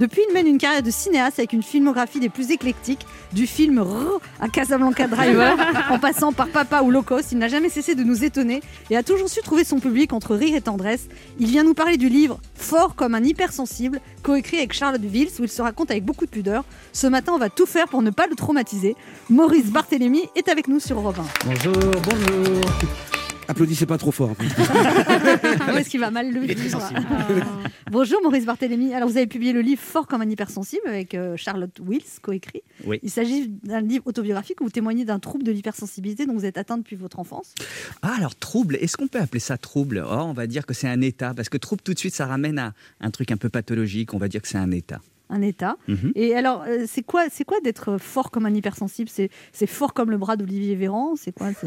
[SPEAKER 3] Depuis, il mène une carrière de cinéaste avec une filmographie des plus éclectiques, du film R à Casablanca Driver, [LAUGHS] en passant par Papa ou Locos. Il n'a jamais cessé de nous étonner et a toujours su trouver son public entre rire et tendresse. Il vient nous parler du livre Fort comme un hypersensible, coécrit avec Charlotte Vils, où il se raconte avec beaucoup de pudeur. Ce matin, on va tout faire pour ne pas le traumatiser. Maurice Barthélémy est avec nous sur 1.
[SPEAKER 4] Bonjour, bonjour. Applaudissez pas trop fort. [LAUGHS]
[SPEAKER 3] Où est-ce qu'il va mal le vivre. Ah. Bonjour Maurice Barthélémy. Alors vous avez publié le livre Fort comme un hypersensible avec euh, Charlotte Wills, coécrit.
[SPEAKER 10] Oui.
[SPEAKER 3] Il s'agit d'un livre autobiographique où vous témoignez d'un trouble de l'hypersensibilité dont vous êtes atteint depuis votre enfance.
[SPEAKER 10] Ah, alors trouble, est-ce qu'on peut appeler ça trouble? Oh, On va dire que c'est un état, parce que trouble tout de suite, ça ramène à un truc un peu pathologique, on va dire que c'est un état.
[SPEAKER 3] Un état.
[SPEAKER 10] Mhm.
[SPEAKER 3] Et alors, euh, c'est quoi, c'est quoi d'être fort comme un hypersensible? C'est, c'est fort comme le bras d'Olivier Véran? C'est quoi. [LAUGHS]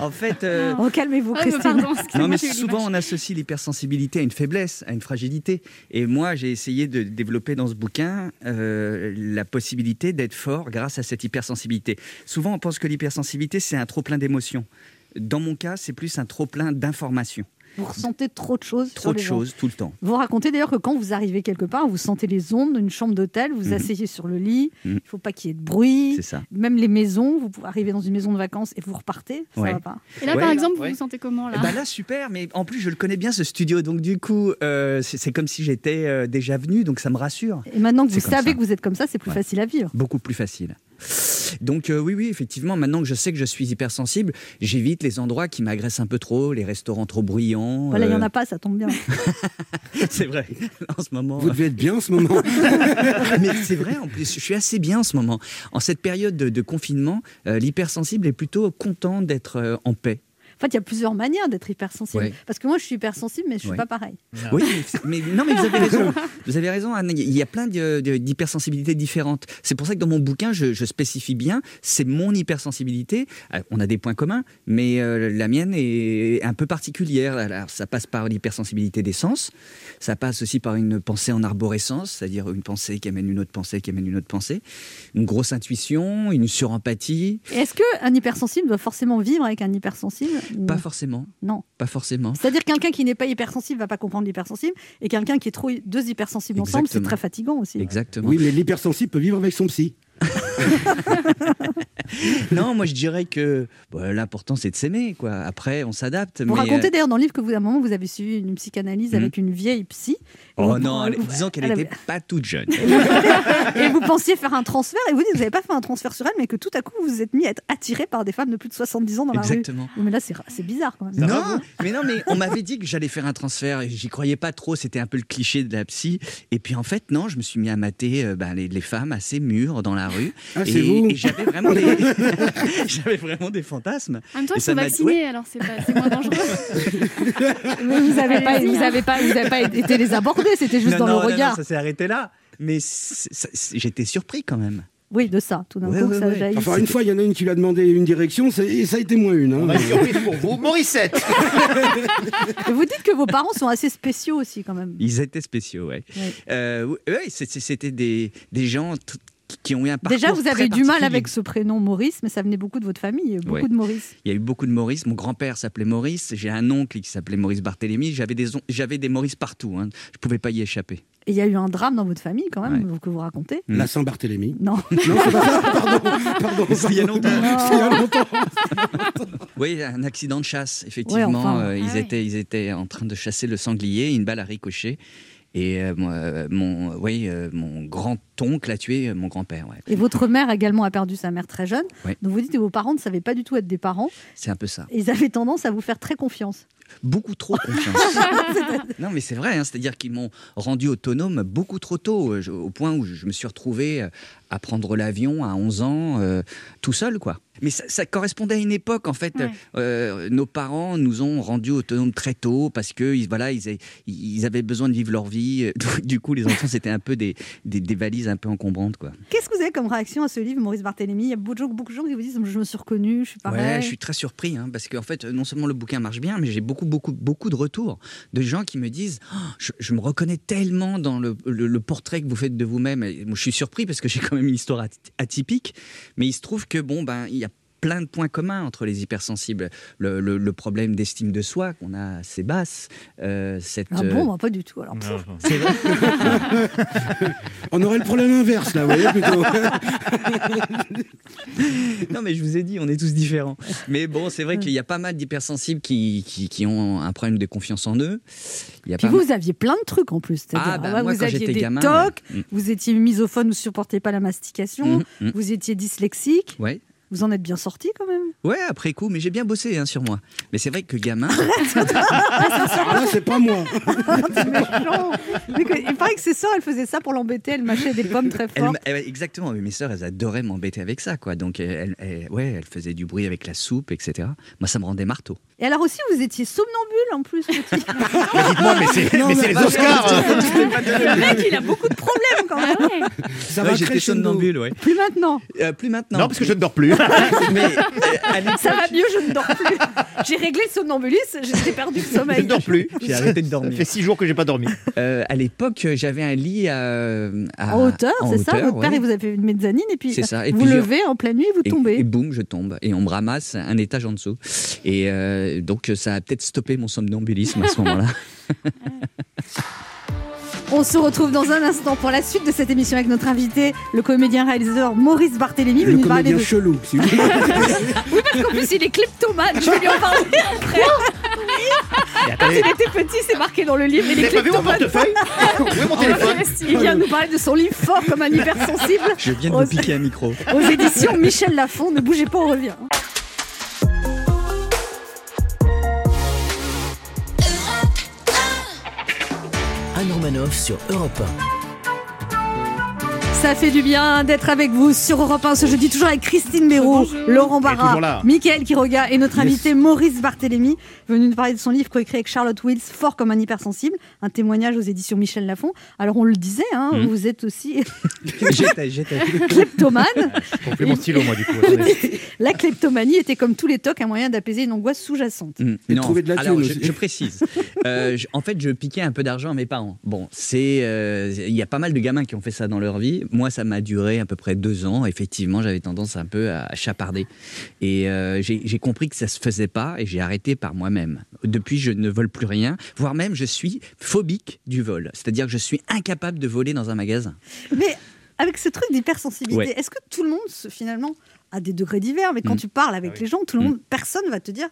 [SPEAKER 10] En fait, euh,
[SPEAKER 3] Oh, calmez-vous,
[SPEAKER 5] mais
[SPEAKER 3] Christine.
[SPEAKER 5] pardon, excusez-moi,
[SPEAKER 10] non, mais souvent on associe l'hypersensibilité à une faiblesse, à une fragilité. Et moi, j'ai essayé de développer dans ce bouquin euh, la possibilité d'être fort grâce à cette hypersensibilité. Souvent, on pense que l'hypersensibilité, c'est un trop-plein d'émotions. Dans mon cas, c'est plus un trop-plein d'informations.
[SPEAKER 3] Vous ressentez trop de choses.
[SPEAKER 10] Trop
[SPEAKER 3] sur
[SPEAKER 10] de
[SPEAKER 3] les
[SPEAKER 10] choses tout le temps.
[SPEAKER 3] Vous racontez d'ailleurs que quand vous arrivez quelque part, vous sentez les ondes d'une chambre d'hôtel, vous vous
[SPEAKER 10] Mhm.
[SPEAKER 3] asseyez sur le lit, il
[SPEAKER 10] Mhm.
[SPEAKER 3] ne faut pas qu'il y ait de bruit.
[SPEAKER 10] C'est ça.
[SPEAKER 3] Même les maisons, vous pouvez arriver dans une maison de vacances et vous repartez, ça
[SPEAKER 10] Ouais.
[SPEAKER 3] va pas.
[SPEAKER 5] Et là,
[SPEAKER 10] Ouais.
[SPEAKER 5] par exemple, vous
[SPEAKER 10] Ouais.
[SPEAKER 5] vous sentez comment là
[SPEAKER 10] Eh ben là, super, mais en plus, je le connais bien ce studio, donc du coup, euh, c'est c'est comme si j'étais euh, déjà venu, donc ça me rassure.
[SPEAKER 3] Et maintenant que vous savez
[SPEAKER 10] ça.
[SPEAKER 3] que vous êtes comme ça, c'est plus
[SPEAKER 10] Ouais.
[SPEAKER 3] facile à vivre.
[SPEAKER 10] Beaucoup plus facile. Donc euh, oui, oui, effectivement, maintenant que je sais que je suis hypersensible, j'évite les endroits qui m'agressent un peu trop, les restaurants trop bruyants.
[SPEAKER 3] Voilà, il n'y en
[SPEAKER 10] euh,
[SPEAKER 3] a pas, ça tombe bien. [LAUGHS]
[SPEAKER 10] C'est vrai, en ce moment.
[SPEAKER 4] Vous devez être bien en ce moment. [LAUGHS]
[SPEAKER 10] Mais c'est vrai, en plus, je suis assez bien en ce moment. En cette période de, de confinement, euh, l'hypersensible est plutôt content d'être euh, en paix.
[SPEAKER 3] En fait, il y a plusieurs manières d'être hypersensible.
[SPEAKER 10] Ouais.
[SPEAKER 3] Parce que moi, je suis hypersensible, mais je suis
[SPEAKER 10] Ouais.
[SPEAKER 3] pas pareil.
[SPEAKER 10] Oui, mais, non, mais vous avez raison. [LAUGHS] Vous avez raison, Anne. Il y a plein d'hypersensibilités différentes. C'est pour ça que dans mon bouquin, je, je spécifie bien, c'est mon hypersensibilité. Euh, On a des points communs, mais euh, la mienne est un peu particulière. Alors, ça passe par l'hypersensibilité des sens. Ça passe aussi par une pensée en arborescence, c'est-à-dire une pensée qui amène une autre pensée, qui amène une autre pensée. Une grosse intuition, une surempathie.
[SPEAKER 3] Est-ce qu'un hypersensible doit forcément vivre avec un hypersensible?
[SPEAKER 10] Pas forcément.
[SPEAKER 3] Non.
[SPEAKER 10] Pas forcément.
[SPEAKER 3] C'est-à-dire quelqu'un qui n'est pas hypersensible va pas comprendre l'hypersensible, et quelqu'un qui est trop deux hypersensibles ensemble, c'est très fatigant aussi.
[SPEAKER 10] Exactement.
[SPEAKER 4] Oui, mais l'hypersensible peut vivre avec son psy. [LAUGHS] [LAUGHS]
[SPEAKER 10] Non, moi je dirais que bah, l'important c'est de s'aimer. quoi. Après, on s'adapte.
[SPEAKER 3] Vous
[SPEAKER 10] mais,
[SPEAKER 3] racontez
[SPEAKER 10] euh,
[SPEAKER 3] d'ailleurs dans le livre que vous, à un moment, vous avez suivi une psychanalyse
[SPEAKER 10] Mhm.
[SPEAKER 3] avec une vieille psy.
[SPEAKER 10] Oh
[SPEAKER 3] vous-
[SPEAKER 10] non,
[SPEAKER 3] vous-
[SPEAKER 10] disons qu'elle
[SPEAKER 3] elle
[SPEAKER 10] n'était
[SPEAKER 3] avait-
[SPEAKER 10] pas toute jeune. [LAUGHS]
[SPEAKER 3] et vous pensiez faire un transfert, et vous dites vous n'avez pas fait un transfert sur elle, mais que tout à coup vous vous êtes mis à être attiré par des femmes de plus de 70 ans dans la
[SPEAKER 10] Exactement.
[SPEAKER 3] rue. Mais là, c'est bizarre quand même.
[SPEAKER 10] Non, mais non, mais on m'avait dit que j'allais faire un transfert. et J'y croyais pas trop. C'était un peu le cliché de la psy. Et puis en fait, non, je me suis mis à mater euh, ben, les, les femmes assez mûres dans la rue.
[SPEAKER 4] Ah,
[SPEAKER 10] et et j'avais vraiment des, [LAUGHS] [LAUGHS] j'avais vraiment des fantasmes.
[SPEAKER 5] En même temps, ils sont vaccinés,
[SPEAKER 10] ouais.
[SPEAKER 5] alors c'est pas- c'est moins dangereux.
[SPEAKER 3] Mais [LAUGHS] vous n'avez pas,
[SPEAKER 5] Allez-y,
[SPEAKER 3] vous avez pas, vous avez pas été les aborder, c'était juste
[SPEAKER 10] Non,
[SPEAKER 3] dans
[SPEAKER 10] non,
[SPEAKER 3] le
[SPEAKER 10] non, non,
[SPEAKER 3] regard.
[SPEAKER 10] ça s'est arrêté là. Mais j'étais surpris quand même.
[SPEAKER 3] Oui, de ça, tout d'un
[SPEAKER 10] Ouais,
[SPEAKER 3] coup,
[SPEAKER 10] ouais,
[SPEAKER 3] ça
[SPEAKER 10] ouais.
[SPEAKER 3] jaillit.
[SPEAKER 4] Enfin, une fois, il y en a une qui lui a demandé une direction, et ça a été moins une. hein.
[SPEAKER 6] pour vous, Morissette.
[SPEAKER 3] Et vous dites que vos parents sont assez spéciaux aussi quand même.
[SPEAKER 10] Ils étaient spéciaux. Euh, oui, c'est- c'était des, des gens qui ont eu un parcours
[SPEAKER 3] Déjà, vous
[SPEAKER 10] très
[SPEAKER 3] avez du mal avec ce prénom Maurice, mais ça venait beaucoup de votre famille, beaucoup
[SPEAKER 10] Ouais.
[SPEAKER 3] de Maurice.
[SPEAKER 10] Il y a eu beaucoup de Maurice. Mon grand-père s'appelait Maurice. J'ai un oncle qui s'appelait Maurice Barthélemy. J'avais des, j'avais des Maurice partout. Hein. Je pouvais pas y échapper.
[SPEAKER 3] Et il y a eu un drame dans votre famille quand même, que vous racontez.
[SPEAKER 4] La Saint-Barthélemy.
[SPEAKER 3] Non.
[SPEAKER 4] Non, c'est pas ça, [LAUGHS] pardon. pardon
[SPEAKER 10] il y a longtemps.
[SPEAKER 4] C'était il y a longtemps. [LAUGHS]
[SPEAKER 10] Oui, un accident de chasse, effectivement.
[SPEAKER 3] Ouais, enfin.
[SPEAKER 10] Euh, ils,
[SPEAKER 5] Ah
[SPEAKER 10] étaient, ils étaient en train de chasser le sanglier. Une balle a ricoché. Et euh, euh, mon, oui, euh, mon grand-oncle a tué mon grand-père. ouais.
[SPEAKER 3] Et votre mère également a perdu sa mère très jeune. Donc vous dites que vos parents ne savaient pas du tout être des parents.
[SPEAKER 10] C'est un peu ça.
[SPEAKER 3] Et ils avaient tendance à vous faire très confiance.
[SPEAKER 10] Beaucoup trop confiance. [LAUGHS] non, mais c'est vrai. hein, C'est-à-dire qu'ils m'ont rendu autonome beaucoup trop tôt, euh, je- au point où je me suis retrouvé euh, à prendre l'avion à 11 ans, euh, tout seul, quoi. Mais ça, ça correspondait à une époque, en fait.
[SPEAKER 5] Ouais.
[SPEAKER 10] Euh, nos parents nous ont rendus autonomes très tôt parce que ils, voilà, ils, avaient- ils avaient besoin de vivre leur vie. [LAUGHS] Du coup, les enfants, c'était un peu des, des, des valises un peu encombrantes, quoi.
[SPEAKER 3] Qu'est-ce que vous avez avez comme réaction à ce livre, Maurice Barthélémy? Il y a beaucoup de gens, beaucoup de gens qui vous disent Je me suis reconnu, je suis pareil.
[SPEAKER 10] Ouais, je suis très surpris hein, parce qu'en fait, non seulement le bouquin marche bien, mais j'ai beaucoup, beaucoup, beaucoup de retours de gens qui me disent Oh, je, me reconnais tellement dans le, portrait que vous faites de vous-même. Moi, je suis surpris parce que j'ai quand même une histoire at- atypique, mais il se trouve que bon, ben, il y a plein de points communs entre les hypersensibles. Le, le- le problème d'estime de soi qu'on a assez basse, euh, cette.
[SPEAKER 3] Ah
[SPEAKER 10] euh,
[SPEAKER 3] bon, moi, pas du tout. Alors, pff.
[SPEAKER 10] c'est vrai. [LAUGHS]
[SPEAKER 4] On aurait le problème inverse, là, vous voyez, plutôt. [LAUGHS]
[SPEAKER 10] non, mais je vous ai dit, on est tous différents. Mais bon, c'est vrai qu'il y a pas mal d'hypersensibles qui, qui, qui ont un problème de confiance en eux. Il y a
[SPEAKER 3] Puis
[SPEAKER 10] pas
[SPEAKER 3] vous,
[SPEAKER 10] mal-
[SPEAKER 3] aviez plein de trucs en plus.
[SPEAKER 10] Ah, bah,
[SPEAKER 3] ouais,
[SPEAKER 10] moi,
[SPEAKER 3] vous
[SPEAKER 10] quand
[SPEAKER 3] aviez
[SPEAKER 10] j'étais
[SPEAKER 3] des
[SPEAKER 10] gamin,
[SPEAKER 3] tocs,
[SPEAKER 10] ouais. Mm.
[SPEAKER 3] vous étiez misophone, vous ne supportez pas la mastication,
[SPEAKER 10] Mm, mm.
[SPEAKER 3] vous étiez dyslexique.
[SPEAKER 10] Ouais.
[SPEAKER 3] Vous en êtes bien sorti quand même?
[SPEAKER 10] Ouais, après coup, mais j'ai bien bossé hein, sur moi. Mais c'est vrai que gamin. [LAUGHS]
[SPEAKER 4] Ah, c'est pas moi. [LAUGHS]
[SPEAKER 3] Mais que- il paraît que ses sœurs, elles faisaient ça pour l'embêter, elles mâchaient des pommes très
[SPEAKER 10] m'a- elle- exactement, mais mes sœurs, elles adoraient m'embêter avec ça, quoi. Donc, elles, elles- ouais, elles faisaient du bruit avec la soupe, etc. Moi, ça me rendait marteau.
[SPEAKER 3] Et alors aussi, vous étiez somnambule en plus, petit. [LAUGHS]
[SPEAKER 2] Dites-moi, mais c'est mais c'est les Oscars
[SPEAKER 3] Le mec, il a beaucoup de problèmes quand même.
[SPEAKER 4] Ça
[SPEAKER 10] Ouais,
[SPEAKER 4] va
[SPEAKER 10] j'étais somnambule, ouais.
[SPEAKER 3] Plus maintenant.
[SPEAKER 10] Euh, plus maintenant.
[SPEAKER 2] Non, parce que je ne dors plus. [LAUGHS]
[SPEAKER 10] Mais euh,
[SPEAKER 3] Ça va mieux, je ne dors plus. J'ai réglé le somnambulisme, j'ai perdu le
[SPEAKER 2] Je ne
[SPEAKER 3] sommeil.
[SPEAKER 2] dors plus.
[SPEAKER 10] j'ai arrêté de
[SPEAKER 2] Ça
[SPEAKER 10] dormir.
[SPEAKER 2] fait six jours que j'ai pas dormi.
[SPEAKER 10] Euh, à l'époque, j'avais un lit à, à-
[SPEAKER 3] En hauteur, c'est ça Votre père, il vous a fait une mezzanine et puis
[SPEAKER 10] ça.
[SPEAKER 3] Vous levez en pleine nuit et vous tombez.
[SPEAKER 10] et boum, je tombe. Et on me ramasse un étage en dessous. Et euh, donc, ça a peut-être stoppé mon somnambulisme à ce moment-là. [LAUGHS]
[SPEAKER 3] On se retrouve dans un instant pour la suite de cette émission avec notre invité, le comédien réalisateur Maurice Barthélémy,
[SPEAKER 4] Le comédien
[SPEAKER 3] de...
[SPEAKER 4] chelou, si vous voulez. [LAUGHS]
[SPEAKER 3] Oui, parce qu'en plus, il est kleptomane. Je vais lui en parler après. Quand il était petit, c'est marqué dans le livre. Il est
[SPEAKER 2] pas vu mon portefeuille [LAUGHS] téléphone
[SPEAKER 3] Il vient nous parler de son livre fort comme un hypersensible
[SPEAKER 10] Je viens de vous piquer un micro.
[SPEAKER 3] aux éditions Michel Lafon. Ne bougez pas, on revient.
[SPEAKER 1] Anne Romanoff sur Europe
[SPEAKER 3] Ça fait du bien d'être avec vous sur Europe 1 ce jeudi, toujours avec Christine Béraud, Laurent Barra. Mickaël Quiroga et notre
[SPEAKER 4] Yes.
[SPEAKER 3] invité Maurice Barthélémy, venu nous parler de son livre coécrit avec Charlotte Wills, Fort comme un hypersensible, un témoignage aux éditions Michel Lafon. Alors on le disait, hein,
[SPEAKER 2] Mhm.
[SPEAKER 3] vous êtes aussi [LAUGHS]
[SPEAKER 10] J'étais, j'étais.
[SPEAKER 3] kleptomane. [LAUGHS]
[SPEAKER 2] Je mon stylo, moi, du coup. [LAUGHS]
[SPEAKER 3] La kleptomanie était comme tous les tocs un moyen d'apaiser une angoisse sous-jacente.
[SPEAKER 10] Mm,
[SPEAKER 4] Et de trouver de la
[SPEAKER 10] alors je, précise. Euh, je- en fait, je piquais un peu d'argent à mes parents. Bon, c'est, euh, il y a pas mal de gamins qui ont fait ça dans leur vie. Moi, ça m'a duré à peu près deux ans. Effectivement, j'avais tendance un peu à chaparder. Et euh, j'ai compris que ça se faisait pas et j'ai arrêté par moi-même. Depuis, je ne vole plus rien, voire même je suis phobique du vol. C'est-à-dire que je suis incapable de voler dans un magasin.
[SPEAKER 3] Mais avec ce truc d'hypersensibilité,
[SPEAKER 10] Ouais.
[SPEAKER 3] est-ce que tout le monde, se- finalement, a des degrés divers? Mais quand
[SPEAKER 10] Mm.
[SPEAKER 3] tu parles avec
[SPEAKER 2] Ah oui.
[SPEAKER 3] les gens, tout le
[SPEAKER 10] Mm.
[SPEAKER 3] monde, personne va te dire.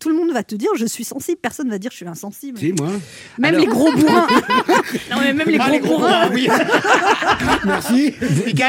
[SPEAKER 3] Tout le monde va te dire je suis sensible, personne va dire je suis insensible.
[SPEAKER 4] Si, moi.
[SPEAKER 3] Même
[SPEAKER 10] Alors-
[SPEAKER 3] les gros [LAUGHS] bourrins. non mais même les
[SPEAKER 2] Ah,
[SPEAKER 3] gros,
[SPEAKER 2] les gros
[SPEAKER 3] bourrins.
[SPEAKER 2] bourrins, oui. [LAUGHS]
[SPEAKER 4] Merci.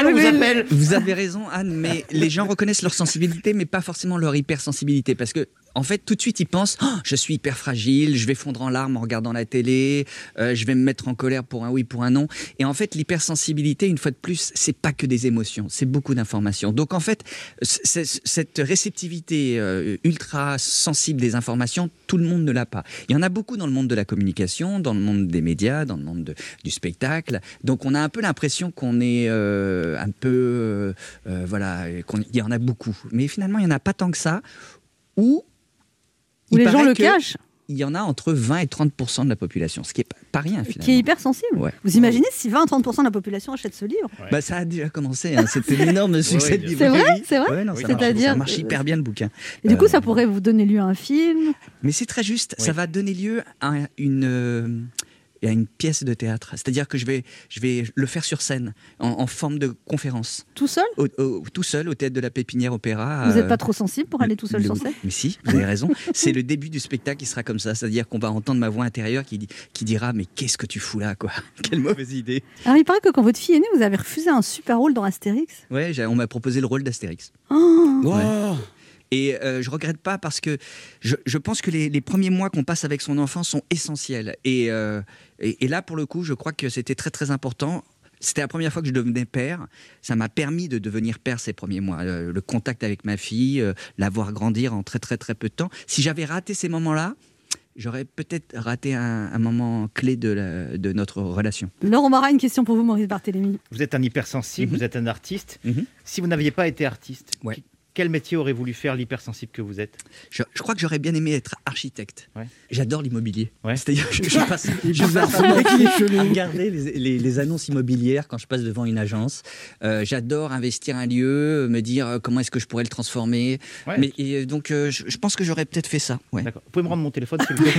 [SPEAKER 2] On vous appelle.
[SPEAKER 10] Vous avez raison, Anne, mais les gens reconnaissent leur sensibilité, mais pas forcément leur hypersensibilité. Parce que, en fait, tout de suite, ils pensent Oh, Je suis hyper fragile, je vais fondre en larmes en regardant la télé, euh, je vais me mettre en colère pour un oui, pour un non. Et en fait, l'hypersensibilité, une fois de plus, c'est pas que des émotions, c'est beaucoup d'informations. Donc, en fait, cette réceptivité euh, ultra sensible des informations, tout le monde ne l'a pas. Il y en a beaucoup dans le monde de la communication, dans le monde des médias, dans le monde de- du spectacle. Donc, on a un peu l'impression qu'on est euh, un peu. euh, euh, voilà, il y en a beaucoup. Mais finalement, il n'y en a pas tant que ça. Ou.
[SPEAKER 3] Où les gens le
[SPEAKER 10] que
[SPEAKER 3] cachent,
[SPEAKER 10] Il y en a entre 20 et 30% de la population, ce qui est pas, pas rien finalement.
[SPEAKER 3] qui est hypersensible.
[SPEAKER 10] Ouais.
[SPEAKER 3] Vous imaginez si 20 à 30% de la population achète ce livre
[SPEAKER 10] Bah, ça a déjà commencé, hein. c'était un énorme [LAUGHS] succès de livre.
[SPEAKER 3] C'est vrai. C'est vrai
[SPEAKER 10] Ouais, non,
[SPEAKER 2] Oui,
[SPEAKER 10] ça, marche,
[SPEAKER 3] c'est-à-dire-
[SPEAKER 10] ça marche hyper bien le bouquin.
[SPEAKER 3] Et du coup,
[SPEAKER 10] Euh,
[SPEAKER 3] ça pourrait vous donner lieu à un film.
[SPEAKER 10] Mais c'est très juste, ça va donner lieu à une, euh, à une pièce de théâtre. C'est-à-dire que je vais, je vais le faire sur scène, en, en forme de conférence,
[SPEAKER 3] Tout seul?
[SPEAKER 10] Au- au- tout seul au théâtre de la Pépinière Opéra.
[SPEAKER 3] Vous
[SPEAKER 10] euh,
[SPEAKER 3] n'êtes pas trop sensible pour aller tout seul
[SPEAKER 10] le-
[SPEAKER 3] sur scène?
[SPEAKER 10] Mais si, vous avez raison. [LAUGHS] C'est le début du spectacle qui sera comme ça. C'est-à-dire qu'on va entendre ma voix intérieure qui, dit- qui dira Mais qu'est-ce que tu fous là, quoi? [LAUGHS] Quelle mauvaise idée.
[SPEAKER 3] Alors, il paraît que quand votre fille est née, vous avez refusé un super rôle dans Astérix?
[SPEAKER 10] Ouais, on m'a proposé le rôle d'Astérix.
[SPEAKER 3] Oh
[SPEAKER 4] Wow.
[SPEAKER 10] Et euh, je regrette pas parce que je, je pense que les, les premiers mois qu'on passe avec son enfant sont essentiels. Et, euh, et, et là, pour le coup, je crois que c'était très très important. C'était la première fois que je devenais père. Ça m'a permis de devenir père ces premiers mois. Euh, le contact avec ma fille, euh, la voir grandir en très très très peu de temps. Si j'avais raté ces moments-là, j'aurais peut-être raté un, un moment clé de, la- de notre relation.
[SPEAKER 3] Laurent Marat, une question pour vous, Maurice Barthélémy.
[SPEAKER 2] Vous êtes un hypersensible,
[SPEAKER 10] Mhm.
[SPEAKER 2] vous êtes un artiste.
[SPEAKER 10] Mhm.
[SPEAKER 2] Si vous n'aviez pas été artiste,
[SPEAKER 10] Ouais.
[SPEAKER 2] Quel métier aurait voulu faire l'hypersensible que vous êtes?
[SPEAKER 10] Je, je crois que j'aurais bien aimé être architecte.
[SPEAKER 2] Ouais.
[SPEAKER 10] J'adore l'immobilier.
[SPEAKER 2] Ouais.
[SPEAKER 10] C'est-à-dire que je, je passe, [LAUGHS] je passe [LAUGHS] à regarder les, les- les annonces immobilières quand je passe devant une agence. Euh, J'adore investir un lieu, me dire euh, comment est-ce que je pourrais le transformer.
[SPEAKER 2] Ouais.
[SPEAKER 10] Mais et, euh, donc, euh, je, je pense que j'aurais peut-être fait ça. Ouais.
[SPEAKER 2] D'accord. Vous pouvez me rendre mon téléphone s'il vous [LAUGHS] plaît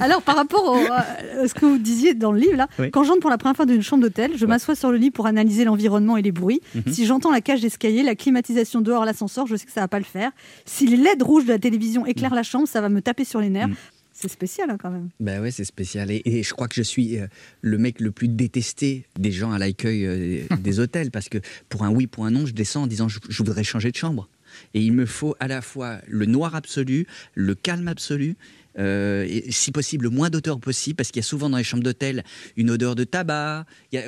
[SPEAKER 3] Alors, par rapport au- à ce que vous disiez dans le livre, là,
[SPEAKER 2] Oui.
[SPEAKER 3] quand j'entre pour la première fois dans une chambre d'hôtel, je m'assois sur le lit pour analyser l'environnement et les bruits.
[SPEAKER 2] Mhm.
[SPEAKER 3] Si j'entends la cage d'escalier, la climatisation dehors, l'ascenseur, je sais que ça va pas le faire. Si les LED rouges de la télévision éclairent la chambre, ça va me taper sur les nerfs.
[SPEAKER 10] Mhm.
[SPEAKER 3] C'est spécial hein, quand même.
[SPEAKER 10] Bah ouais, c'est spécial. Et, et je crois que je suis euh, le mec le plus détesté des gens à l'accueil euh, [LAUGHS] des hôtels parce que pour un oui, pour un non, je descends en disant je, je voudrais changer de chambre. Et il me faut à la fois le noir absolu, le calme absolu. Euh, si possible, le moins d'odeur possible, parce qu'il y a souvent dans les chambres d'hôtel une odeur de tabac,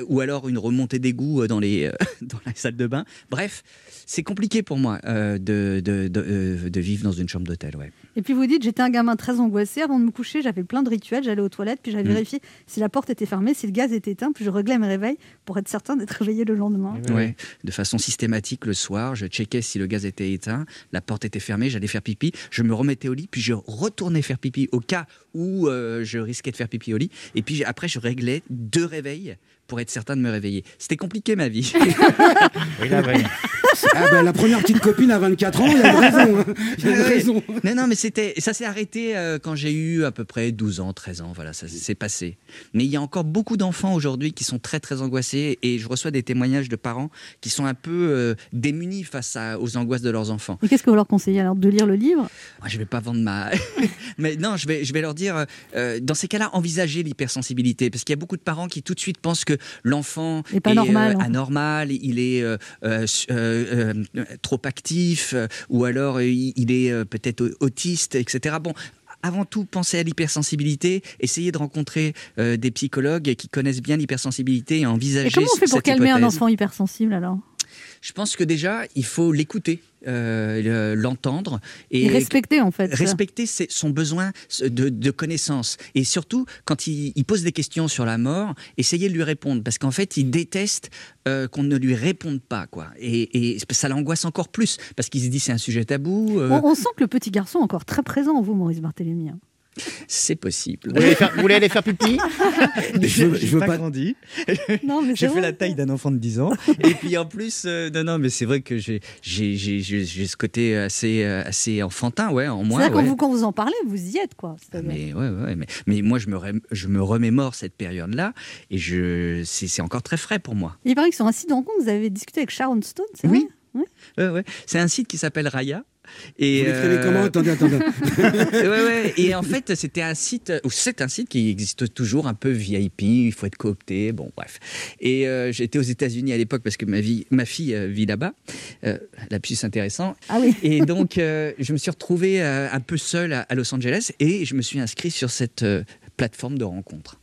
[SPEAKER 10] ou alors une remontée d'égout euh, dans euh, [LAUGHS] dans la salle de bain. Bref, c'est compliqué pour moi de, de, de, de vivre dans une chambre d'hôtel. Ouais.
[SPEAKER 3] Et puis vous dites, j'étais un gamin très angoissé. Avant de me coucher, j'avais plein de rituels. J'allais aux toilettes, puis j'avais
[SPEAKER 10] Mhm.
[SPEAKER 3] vérifié si la porte était fermée, si le gaz était éteint, puis je réglais mes réveils pour être certain d'être réveillé le lendemain.
[SPEAKER 10] Ouais, de façon systématique le soir, je checkais si le gaz était éteint, la porte était fermée, j'allais faire pipi, je me remettais au lit, puis je retournais faire pipi au cas où euh, je risquais de faire pipi au lit, et puis après je réglais deux réveils pour être certain de me réveiller. C'était compliqué ma vie. [LAUGHS]
[SPEAKER 2] Oui, là.
[SPEAKER 4] Ah ben, la première petite copine à 24 ans, il y a une raison. hein. Il y a une
[SPEAKER 10] Ouais, ouais.
[SPEAKER 4] raison.
[SPEAKER 10] non, non, mais c'était, ça s'est arrêté euh, quand j'ai eu à peu près 12 ans, 13 ans, voilà, ça s'est passé. Mais il y a encore beaucoup d'enfants aujourd'hui qui sont très, très angoissés et je reçois des témoignages de parents qui sont un peu euh, démunis face à- aux angoisses de leurs enfants.
[SPEAKER 3] Et qu'est-ce que vous leur conseillez alors De lire le livre?
[SPEAKER 10] Moi, je vais pas vendre ma. [LAUGHS] Mais non, je vais, je vais leur dire, euh, dans ces cas-là, envisager l'hypersensibilité. Parce qu'il y a beaucoup de parents qui tout de suite pensent que l'enfant
[SPEAKER 3] Et pas normal,
[SPEAKER 10] euh,
[SPEAKER 3] fait.
[SPEAKER 10] anormal, il est euh, euh, trop actif, euh, ou alors il est peut-être au- autiste, etc. Bon. Avant tout, pensez à l'hypersensibilité, essayez de rencontrer euh, des psychologues qui connaissent bien l'hypersensibilité et envisager
[SPEAKER 3] Et comment on fait pour calmer un enfant hypersensible alors?
[SPEAKER 10] Je pense que déjà, il faut l'écouter, euh, le- l'entendre
[SPEAKER 3] Et respecter en fait.
[SPEAKER 10] respecter ses- son besoin de, de connaissance. Et surtout, quand il, il pose des questions sur la mort, essayez de lui répondre. Parce qu'en fait, il déteste euh, qu'on ne lui réponde pas. Quoi. Et, et ça l'angoisse encore plus. Parce qu'il se dit c'est un sujet tabou. euh,
[SPEAKER 3] On, on sent que le petit garçon est encore très présent en vous, Maurice Barthélémy.
[SPEAKER 10] C'est possible.
[SPEAKER 2] Vous voulez aller faire, vous voulez aller faire pipi [LAUGHS]
[SPEAKER 4] Je veux- je veux pas-
[SPEAKER 10] grandi. [LAUGHS]
[SPEAKER 3] Non, mais
[SPEAKER 10] J'ai
[SPEAKER 3] c'est
[SPEAKER 10] fait
[SPEAKER 3] vrai.
[SPEAKER 10] la taille d'un enfant de 10 ans. Et puis en plus, euh, non, non, mais c'est vrai que j'ai, ce côté assez, euh, assez enfantin, ouais, en moi.
[SPEAKER 3] C'est-à-dire
[SPEAKER 10] ouais.
[SPEAKER 3] quand vous, quand vous en parlez, vous y êtes quoi.
[SPEAKER 10] Ah, mais, ouais, ouais, mais, mais moi, je me, rem- je me remémore cette période-là et je, c'est, c'est encore très frais pour moi.
[SPEAKER 3] Il paraît que sur un site de rencontre, vous avez discuté avec Sharon Stone, c'est
[SPEAKER 10] Oui.
[SPEAKER 3] vrai?
[SPEAKER 10] Ouais, ouais. C'est un site qui s'appelle Raya. Et
[SPEAKER 4] Vous
[SPEAKER 10] euh,
[SPEAKER 4] comment? Attendez, attendez. [LAUGHS]
[SPEAKER 10] ouais, ouais. Et en [LAUGHS] fait, c'était un site, ou c'est un site qui existe toujours, un peu VIP, il faut être coopté, bon, bref. Et euh, j'étais aux États-Unis à l'époque parce que ma, vie, ma fille euh, vit là-bas. Euh, Lapsus intéressant.
[SPEAKER 3] Ah oui.
[SPEAKER 10] Et donc, euh, je me suis retrouvé un peu seul à, à Los Angeles et je me suis inscrit sur cette plateforme de rencontre.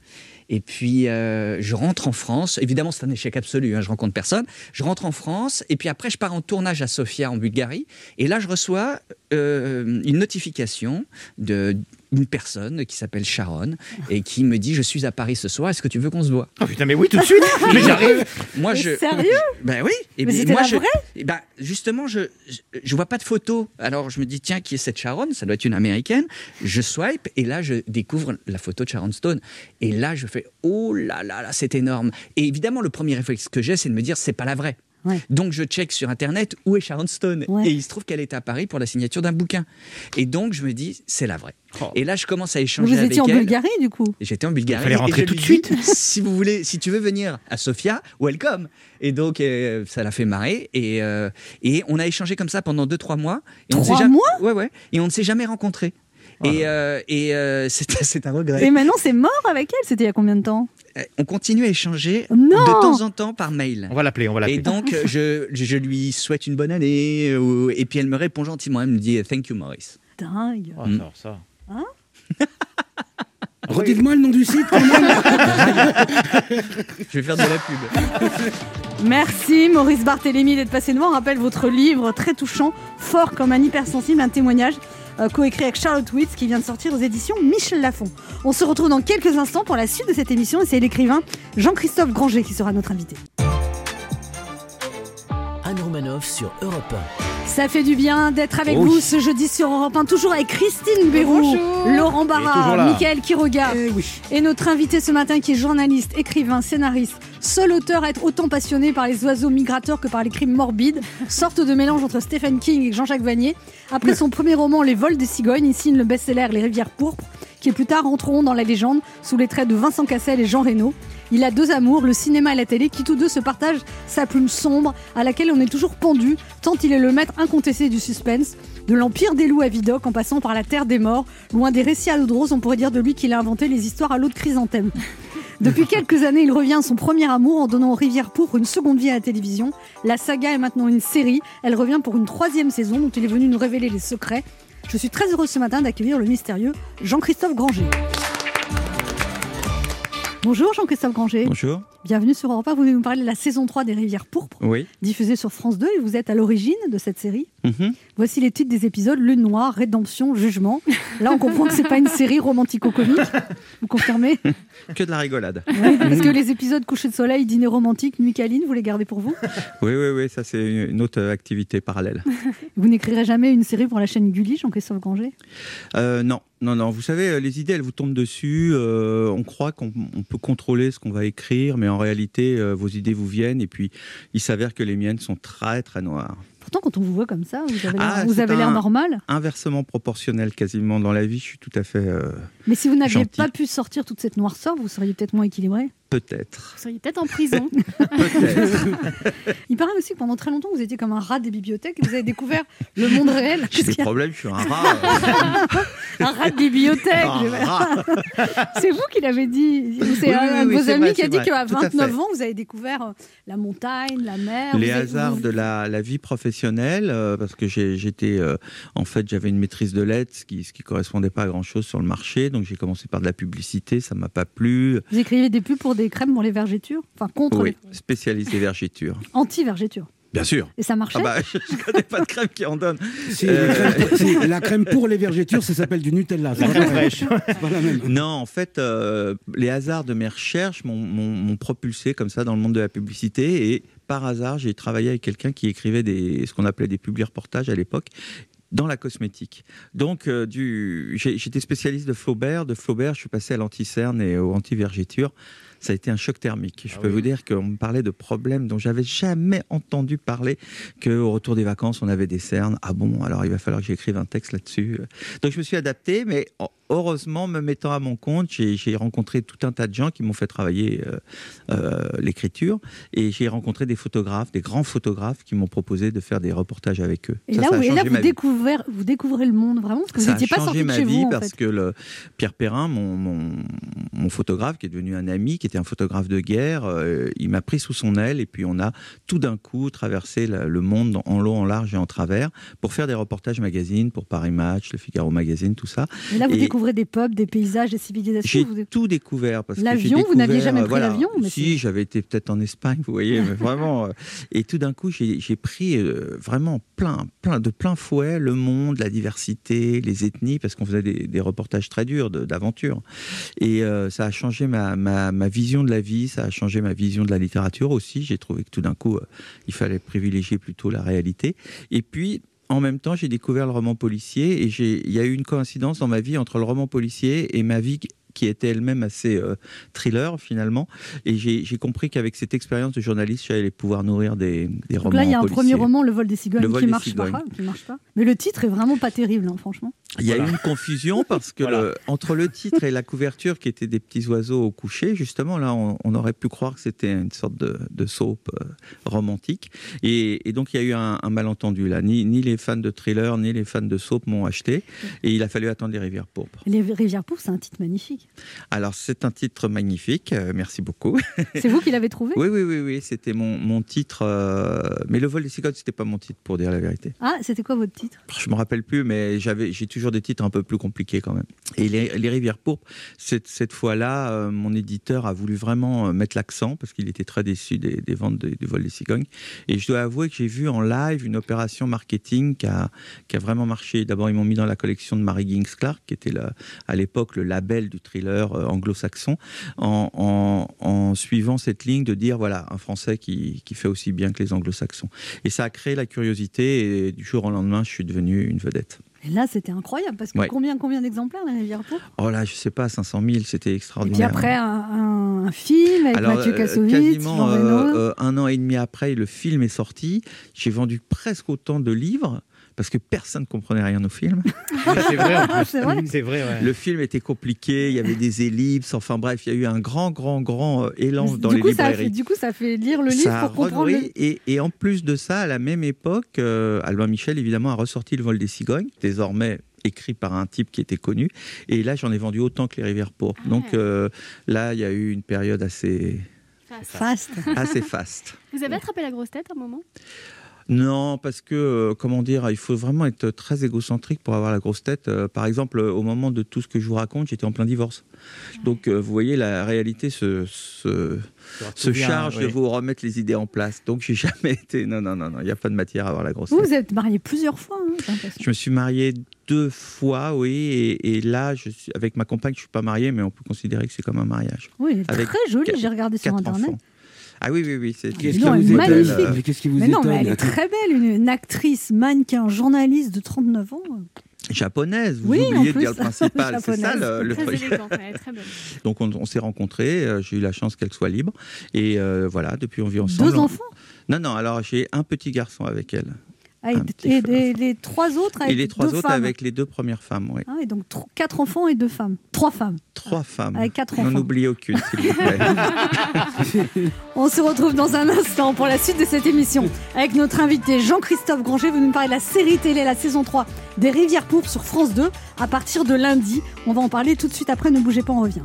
[SPEAKER 10] Et puis, euh, je rentre en France. Évidemment, c'est un échec absolu. Hein, je rencontre personne. Je rentre en France. Et puis après, je pars en tournage à Sofia, en Bulgarie. Et là, je reçois euh, une notification de une personne qui s'appelle Sharon et qui me dit je suis à Paris ce soir est-ce que tu veux qu'on se voit?
[SPEAKER 2] Oh putain, mais oui, tout de suite. [LAUGHS] Mais j'arrive.
[SPEAKER 10] Moi
[SPEAKER 3] Mais
[SPEAKER 10] je
[SPEAKER 3] sérieux?
[SPEAKER 10] Ben oui. Et
[SPEAKER 3] Mais
[SPEAKER 10] bien,
[SPEAKER 3] c'était
[SPEAKER 10] moi
[SPEAKER 3] la
[SPEAKER 10] je
[SPEAKER 3] vraie?
[SPEAKER 10] eh ben, justement je, je je vois pas de photo alors je me dis tiens qui est cette Sharon? Ça doit être une américaine. Je swipe et là je découvre la photo de Sharon Stone. Et là je fais oh là là là c'est énorme. Et évidemment le premier réflexe que j'ai c'est de me dire c'est pas la vraie
[SPEAKER 3] Ouais.
[SPEAKER 10] donc je check sur internet où est Sharon Stone
[SPEAKER 3] Ouais.
[SPEAKER 10] et il se trouve qu'elle est à Paris pour la signature d'un bouquin et donc je me dis c'est la vraie
[SPEAKER 2] Oh.
[SPEAKER 10] et là je commence à
[SPEAKER 3] Vous
[SPEAKER 10] échanger avec
[SPEAKER 3] étiez en
[SPEAKER 10] elle
[SPEAKER 3] Bulgarie du coup
[SPEAKER 10] J'étais en Bulgarie.
[SPEAKER 2] Il fallait rentrer
[SPEAKER 10] et je
[SPEAKER 2] tout de
[SPEAKER 10] dis,
[SPEAKER 2] suite. [LAUGHS]
[SPEAKER 10] si vous voulez, si tu veux venir à Sofia, welcome. Et donc euh, ça l'a fait marrer et euh, et on a échangé comme ça pendant 2-3 mois. Et on ne s'est
[SPEAKER 3] Trois
[SPEAKER 10] jamais-
[SPEAKER 3] mois?
[SPEAKER 10] Ouais ouais. Et on ne s'est jamais rencontrés. Et, euh, et euh, [LAUGHS] c'est c'est un regret.
[SPEAKER 3] Et maintenant, c'est mort avec elle C'était il y a combien de temps?
[SPEAKER 10] On continue à échanger
[SPEAKER 3] Non
[SPEAKER 10] de temps en temps par mail.
[SPEAKER 2] On va l'appeler, on va
[SPEAKER 10] Et
[SPEAKER 2] l'appeler.
[SPEAKER 10] donc, euh, je, je lui souhaite une bonne année. euh, et puis, elle me répond gentiment. Elle me dit Thank you, Maurice.
[SPEAKER 3] Dingue.
[SPEAKER 2] Oh, ça, alors [LAUGHS] ça.
[SPEAKER 4] Redites-moi le nom du site quand même. [LAUGHS]
[SPEAKER 10] Je vais faire de la pub.
[SPEAKER 3] Merci Maurice Barthélémy d'être passé nous voir. On rappelle votre livre très touchant, fort comme un hypersensible, un témoignage euh, coécrit avec Charlotte Witz, qui vient de sortir aux éditions Michel Lafon. On se retrouve dans quelques instants pour la suite de cette émission et c'est l'écrivain Jean-Christophe Granger qui sera notre invité.
[SPEAKER 1] Anne Romanoff sur Europe
[SPEAKER 3] Ça fait du bien d'être avec
[SPEAKER 1] Oui.
[SPEAKER 3] vous ce jeudi sur Europe 1, toujours avec Christine Béroux. Laurent Barra. Mickaël Quiroga et notre invité ce matin qui est journaliste, écrivain, scénariste, seul auteur à être autant passionné par les oiseaux migrateurs que par les crimes morbides, [LAUGHS] sorte de mélange entre Stephen King et Jean-Jacques Vanier. Après son premier roman Les vols des cigognes, il signe le best-seller Les rivières pourpres, qui plus tard entreront dans la légende sous les traits de Vincent Cassel et Jean Reno. Il a deux amours, le cinéma et la télé, qui tous deux se partagent sa plume sombre, à laquelle on est toujours pendu, tant il est le maître incontesté du suspense. De l'Empire des loups à Vidocq, en passant par la Terre des morts, loin des récits à l'eau de rose, on pourrait dire de lui qu'il a inventé les histoires à l'eau de chrysanthème. [LAUGHS] Depuis quelques années, il revient à son premier amour en donnant aux Rivières Pourpres une seconde vie à la télévision. La saga est maintenant une série. Elle revient pour une troisième saison dont il est venu nous révéler les secrets. Je suis très heureuse ce matin d'accueillir le mystérieux Jean-Christophe Granger. Bonjour Jean-Christophe Granger.
[SPEAKER 11] Bonjour.
[SPEAKER 3] Bienvenue sur Europe 1. Vous venez nous parler de la saison 3 des Rivières Pourpres,
[SPEAKER 11] Oui.
[SPEAKER 3] diffusée sur France 2 et vous êtes à l'origine de cette série.
[SPEAKER 11] Mhm.
[SPEAKER 3] Voici les titres des épisodes Lune Noire, Rédemption, Jugement. Là, on comprend que c'est pas une série romantico-comique. Vous confirmez [LAUGHS]
[SPEAKER 11] Que de la rigolade.
[SPEAKER 3] Parce que les épisodes Coucher de soleil, Dîner romantique, Nuit câline, vous les gardez pour vous?
[SPEAKER 11] Oui, oui, oui, ça c'est une autre activité parallèle. [LAUGHS]
[SPEAKER 3] Vous n'écrirez jamais une série pour la chaîne Gulli, Jean-Christophe Granger?
[SPEAKER 11] Euh, non, non, non. Vous savez, euh, les idées, elles vous tombent dessus. euh, on croit qu'on on peut contrôler ce qu'on va écrire, mais en réalité, euh, vos idées vous viennent. Et puis, il s'avère que les miennes sont très, très noires.
[SPEAKER 3] Pourtant, quand on vous voit comme ça, vous avez l'air,
[SPEAKER 11] Ah,
[SPEAKER 3] avez l'air normal.
[SPEAKER 11] Inversement proportionnel quasiment dans la vie, je suis tout à fait. euh,
[SPEAKER 3] Mais si vous n'aviez pas pu sortir toute cette noirceur, vous seriez peut-être moins équilibré.
[SPEAKER 11] Peut-être.
[SPEAKER 5] Vous seriez peut-être en prison. [LAUGHS]
[SPEAKER 3] Il paraît aussi que pendant très longtemps, vous étiez comme un rat des bibliothèques et vous avez découvert le monde réel.
[SPEAKER 11] J'ai des problèmes, je suis un rat. euh, [LAUGHS]
[SPEAKER 3] Un rat de bibliothèque. C'est vous qui l'avez dit. C'est
[SPEAKER 11] Oui,
[SPEAKER 3] un
[SPEAKER 11] oui,
[SPEAKER 3] de
[SPEAKER 11] oui,
[SPEAKER 3] vos amis
[SPEAKER 11] vrai,
[SPEAKER 3] qui a dit qu'à
[SPEAKER 11] tout à
[SPEAKER 3] 29
[SPEAKER 11] fait.
[SPEAKER 3] ans, vous avez découvert euh, la montagne, la mer.
[SPEAKER 11] les
[SPEAKER 3] avez-
[SPEAKER 11] hasards
[SPEAKER 3] vous-
[SPEAKER 11] de la, la vie professionnelle, euh, parce que j'étais, euh, en fait, j'avais une maîtrise de lettres, ce qui, ce qui correspondait pas à grand chose sur le marché, donc j'ai commencé par de la publicité, ça m'a pas plu.
[SPEAKER 3] Vous écrivez des pubs pour des crèmes pour les vergétures Enfin, contre
[SPEAKER 11] Oui, spécialisé vergéture.
[SPEAKER 3] les [LAUGHS] anti-vergétures.
[SPEAKER 11] Bien sûr.
[SPEAKER 3] Et ça marchait?
[SPEAKER 11] Ah bah, [LAUGHS] je ne connais pas de crème qui en donne.
[SPEAKER 4] Si,
[SPEAKER 11] Euh,
[SPEAKER 4] la, crème, [LAUGHS] si, la crème pour les vergétures, ça s'appelle du Nutella. c'est
[SPEAKER 6] La
[SPEAKER 4] pas
[SPEAKER 6] crème fraîche.
[SPEAKER 4] C'est pas la même.
[SPEAKER 11] Non, en fait, euh, les hasards de mes recherches m'ont propulsé comme ça dans le monde de la publicité. Et par hasard, j'ai travaillé avec quelqu'un qui écrivait des, ce qu'on appelait des publi-reportages à l'époque dans la cosmétique. Donc, euh, du, j'étais spécialiste de Flaubert. De Flaubert, je suis passé à l'anti-cerne et au anti-vergéture. Ça a été un choc thermique. Je peux vous dire qu'on me parlait de problèmes dont j'avais jamais entendu parler, qu'au retour des vacances, on avait des cernes. Ah bon, alors il va falloir que j'écrive un texte là-dessus. Donc je me suis adapté, mais heureusement, me mettant à mon compte, j'ai rencontré tout un tas de gens qui m'ont fait travailler euh, euh, l'écriture. Et j'ai rencontré des photographes, des grands photographes qui m'ont proposé de faire des reportages avec eux.
[SPEAKER 3] Et
[SPEAKER 11] Ça,
[SPEAKER 3] là,
[SPEAKER 11] ça
[SPEAKER 3] vous, et là,
[SPEAKER 11] changé
[SPEAKER 3] vous,
[SPEAKER 11] ma vie.
[SPEAKER 3] découvrez, vous découvrez le monde vraiment parce que vous
[SPEAKER 11] Ça a
[SPEAKER 3] n'étiez pas
[SPEAKER 11] changé
[SPEAKER 3] sorti de
[SPEAKER 11] ma
[SPEAKER 3] chez
[SPEAKER 11] vie
[SPEAKER 3] vous. En
[SPEAKER 11] parce
[SPEAKER 3] fait.
[SPEAKER 11] que le Pierre Perrin, mon, mon, mon photographe, qui est devenu un ami, qui était un photographe de guerre, euh, il m'a pris sous son aile et puis on a tout d'un coup traversé la- le monde en long, en large et en travers pour faire des reportages magazines pour Paris Match, le Figaro Magazine, tout ça.
[SPEAKER 3] Et là, vous
[SPEAKER 11] Et
[SPEAKER 3] découvrez des pubs, des paysages, des civilisations.
[SPEAKER 11] J'ai
[SPEAKER 3] Vous-
[SPEAKER 11] tout découvert. parce que j'ai
[SPEAKER 3] L'avion, vous n'aviez jamais
[SPEAKER 11] euh,
[SPEAKER 3] pris
[SPEAKER 11] voilà.
[SPEAKER 3] l'avion,
[SPEAKER 11] Si, j'avais été peut-être en Espagne, vous voyez, mais vraiment. euh, Et tout d'un coup, j'ai pris euh, vraiment plein, plein, de plein fouet le monde, la diversité, les ethnies, parce qu'on faisait des, des reportages très durs d'aventure. Et euh, ça a changé ma, ma, ma vision de la vie, ça a changé ma vision de la littérature aussi. J'ai trouvé que tout d'un coup, euh, il fallait privilégier plutôt la réalité. Et puis, en même temps, j'ai découvert le roman policier et il y a eu une coïncidence dans ma vie entre le roman policier et ma vie qui- était elle-même assez euh, thriller finalement. Et j'ai compris qu'avec cette expérience de journaliste, j'allais pouvoir nourrir des, des
[SPEAKER 3] Donc
[SPEAKER 11] romans
[SPEAKER 3] là, il y a un
[SPEAKER 11] policiers.
[SPEAKER 3] premier roman, Le vol des cigognes,
[SPEAKER 11] Le vol
[SPEAKER 3] qui
[SPEAKER 11] des
[SPEAKER 3] marche
[SPEAKER 11] cigognes.
[SPEAKER 3] pas, qui marche pas. Mais le titre est vraiment pas terrible, hein, franchement.
[SPEAKER 11] Il y a eu une confusion [LAUGHS] parce que le- entre le titre et la couverture qui étaient des petits oiseaux au coucher, justement, là, on, on aurait pu croire que c'était une sorte de, de soap euh, romantique. Et, et donc, il y a eu un, un malentendu là. Ni, ni les fans de thriller, ni les fans de soap m'ont acheté. Et il a fallu attendre les rivières pourpres.
[SPEAKER 3] Les Rivières Pourpres, c'est un titre magnifique.
[SPEAKER 11] Alors, c'est un titre magnifique, euh, merci beaucoup.
[SPEAKER 3] C'est vous qui l'avez trouvé [LAUGHS]
[SPEAKER 11] Oui, oui, oui, oui, c'était mon, mon titre. euh, Mais Le vol des cigognes, c'était pas mon titre, pour dire la vérité.
[SPEAKER 3] Ah, c'était quoi votre titre?
[SPEAKER 11] Je me rappelle plus, mais j'avais, j'ai toujours des titres un peu plus compliqués quand même. Et les, les rivières pourpres, cette, cette fois-là, euh, mon éditeur a voulu vraiment mettre l'accent parce qu'il était très déçu des, des ventes de- du vol des cigognes. Et je dois avouer que j'ai vu en live une opération marketing qui a, qui a vraiment marché. D'abord, ils m'ont mis dans la collection de Mary Gings Clark, qui était la- à l'époque le label du thriller euh, anglo-saxon, en, en- en suivant cette ligne de dire voilà, un Français qui, qui fait aussi bien que les anglo-saxons. Et ça a créé la curiosité, et du jour au lendemain, je suis devenu une vedette.
[SPEAKER 3] Et là, c'était incroyable parce que
[SPEAKER 11] Ouais.
[SPEAKER 3] combien, combien d'exemplaires la rivière pourpre
[SPEAKER 11] Oh là, je sais pas, 500 000, c'était
[SPEAKER 3] Et
[SPEAKER 11] extraordinaire.
[SPEAKER 3] puis après, un, film avec
[SPEAKER 11] Alors,
[SPEAKER 3] Mathieu
[SPEAKER 11] euh,
[SPEAKER 3] Kassovitz,
[SPEAKER 11] quasiment euh, euh, un an et demi après, le film est sorti. J'ai vendu presque autant de livres parce que personne ne comprenait rien au film. [LAUGHS]
[SPEAKER 6] C'est vrai, en plus.
[SPEAKER 3] C'est vrai
[SPEAKER 6] C'est vrai, ouais.
[SPEAKER 11] Le film était compliqué, il y avait des ellipses, enfin bref, il y a eu un grand, grand, grand euh, élan dans
[SPEAKER 3] du,
[SPEAKER 11] les
[SPEAKER 3] coup, ça fait, du coup, ça fait lire le livre
[SPEAKER 11] Ça
[SPEAKER 3] pour comprendre. le-
[SPEAKER 11] et, et en plus de ça, à la même époque, euh, Albin Michel, évidemment, a ressorti Le vol des cigognes, désormais écrit par un type qui était connu. Et là, j'en ai vendu autant que Les rivières pourpres. Donc euh, là, il y a eu une période assez,
[SPEAKER 3] Fast.
[SPEAKER 11] assez faste.
[SPEAKER 5] Vous avez attrapé la grosse tête à un moment?
[SPEAKER 11] Non, parce que, euh, comment dire, il faut vraiment être très égocentrique pour avoir la grosse tête. Euh, par exemple, euh, au moment de tout ce que je vous raconte, j'étais en plein divorce. Donc, vous voyez, la réalité se, se, se
[SPEAKER 6] souvient,
[SPEAKER 11] charge de
[SPEAKER 6] oui.
[SPEAKER 11] vous remettre les idées en place. Donc, j'ai [LAUGHS] jamais été. Non, non, non, non, il n'y a pas de matière à avoir la grosse
[SPEAKER 3] Vous,
[SPEAKER 11] tête.
[SPEAKER 3] vous êtes marié plusieurs fois, hein.
[SPEAKER 11] Je me suis marié deux fois, oui, et, et là, je suis, avec ma compagne, je suis pas marié, mais on peut considérer que c'est comme un mariage.
[SPEAKER 3] Oui, elle est
[SPEAKER 11] Avec
[SPEAKER 3] très
[SPEAKER 11] quatre-
[SPEAKER 3] j'ai regardé sur Internet.
[SPEAKER 11] enfants. Ah oui, oui, oui. C'est
[SPEAKER 4] Qu'est-ce
[SPEAKER 3] Non,
[SPEAKER 4] qui
[SPEAKER 3] elle est
[SPEAKER 4] vous
[SPEAKER 3] magnifique.
[SPEAKER 4] étonne Mais qu'est-ce qui vous
[SPEAKER 3] Mais non, mais elle est très belle, une, une actrice, mannequin, journaliste de 39 ans.
[SPEAKER 11] japonaise. Vous
[SPEAKER 3] Oui, en
[SPEAKER 11] oubliez de
[SPEAKER 3] plus.
[SPEAKER 11] dire le principal. c'est ça le, le
[SPEAKER 5] Très
[SPEAKER 11] truc.
[SPEAKER 5] elle est très belle. [LAUGHS]
[SPEAKER 11] Donc on, on s'est rencontrés, euh, j'ai eu la chance qu'elle soit libre. Et euh, voilà, depuis on vit ensemble.
[SPEAKER 3] Deux enfants?
[SPEAKER 11] Non, non, alors j'ai un petit garçon avec elle.
[SPEAKER 3] Ah, et, les trois autres avec
[SPEAKER 11] et les trois
[SPEAKER 3] deux
[SPEAKER 11] autres
[SPEAKER 3] femmes.
[SPEAKER 11] avec les deux premières femmes, oui.
[SPEAKER 3] Ah, et donc quatre enfants et deux femmes. Trois femmes.
[SPEAKER 11] Trois femmes.
[SPEAKER 3] Avec quatre
[SPEAKER 11] N'en
[SPEAKER 3] enfants.
[SPEAKER 11] oubliez aucune, s'il vous plaît. [LAUGHS]
[SPEAKER 3] On se retrouve dans un instant pour la suite de cette émission avec notre invité Jean-Christophe Granger. Vous nous parlez de la série télé, la saison 3 des Rivières Pourpres sur France 2 à partir de lundi. On va en parler tout de suite après. Ne bougez pas, on revient.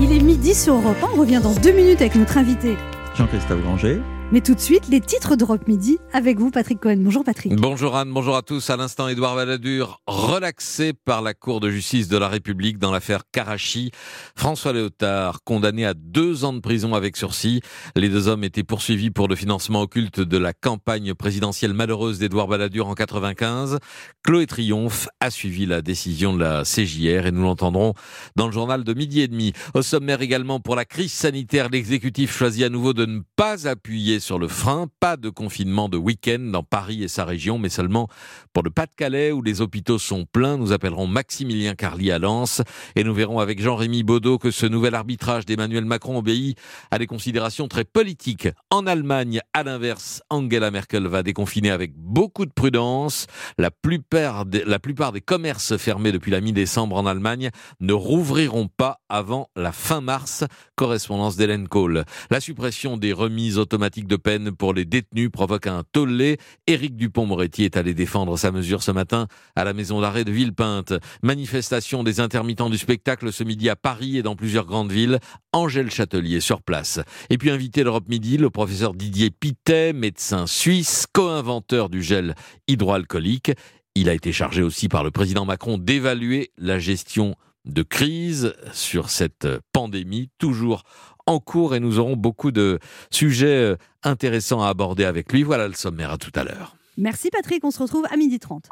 [SPEAKER 3] Il est midi sur Europe 1. On revient dans deux minutes avec notre invité.
[SPEAKER 11] Jean-Christophe Granger.
[SPEAKER 3] Mais tout de suite, les titres d'Europe Midi avec vous, Patrick Cohen. Bonjour, Patrick.
[SPEAKER 12] Bonjour Anne, bonjour à tous. À l'instant, Édouard Balladur, relaxé par la Cour de justice de la République dans l'affaire Karachi. François Léotard, condamné à deux ans de prison avec sursis. Les deux hommes étaient poursuivis pour le financement occulte de la campagne présidentielle malheureuse d'Édouard Balladur en 95. Chloé Triomphe a suivi la décision de la CJR et nous l'entendrons dans le journal de midi et demi. Au sommaire également pour la crise sanitaire, l'exécutif choisit à nouveau de ne pas appuyer sur le frein. Pas de confinement de week-end dans Paris et sa région, mais seulement pour le Pas-de-Calais où les hôpitaux sont pleins. Nous appellerons Maximilien Carly à Lens et nous verrons avec Jean-Rémy Baudot que ce nouvel arbitrage d'Emmanuel Macron obéit à des considérations très politiques. En Allemagne, à l'inverse, Angela Merkel va déconfiner avec beaucoup de prudence. La plupart des, la plupart des commerces fermés depuis la mi-décembre en Allemagne ne rouvriront pas avant la fin mars. Correspondance d'Hélène Kohl. La suppression des remises automatiques de peine pour les détenus provoque un tollé. Éric Dupont-Moretti est allé défendre sa mesure ce matin à la maison d'arrêt de Villepinte. Manifestation des intermittents du spectacle ce midi à Paris et dans plusieurs grandes villes. Angèle Châtelier sur place. Et puis invité l'Europe Midi, le professeur Didier Pitet, médecin suisse, co-inventeur du gel hydroalcoolique. Il a été chargé aussi par le président Macron d'évaluer la gestion de crise sur cette pandémie, toujours en cours, et nous aurons beaucoup de sujets euh, intéressants à aborder avec lui. Voilà le sommaire, à tout à l'heure.
[SPEAKER 3] Merci, Patrick. On se retrouve à midi 30.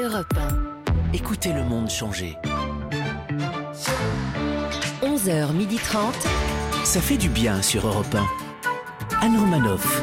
[SPEAKER 1] Europe 1. Écoutez le monde changer. 11h30. Ça fait du bien sur Europe 1. Anne Romanoff.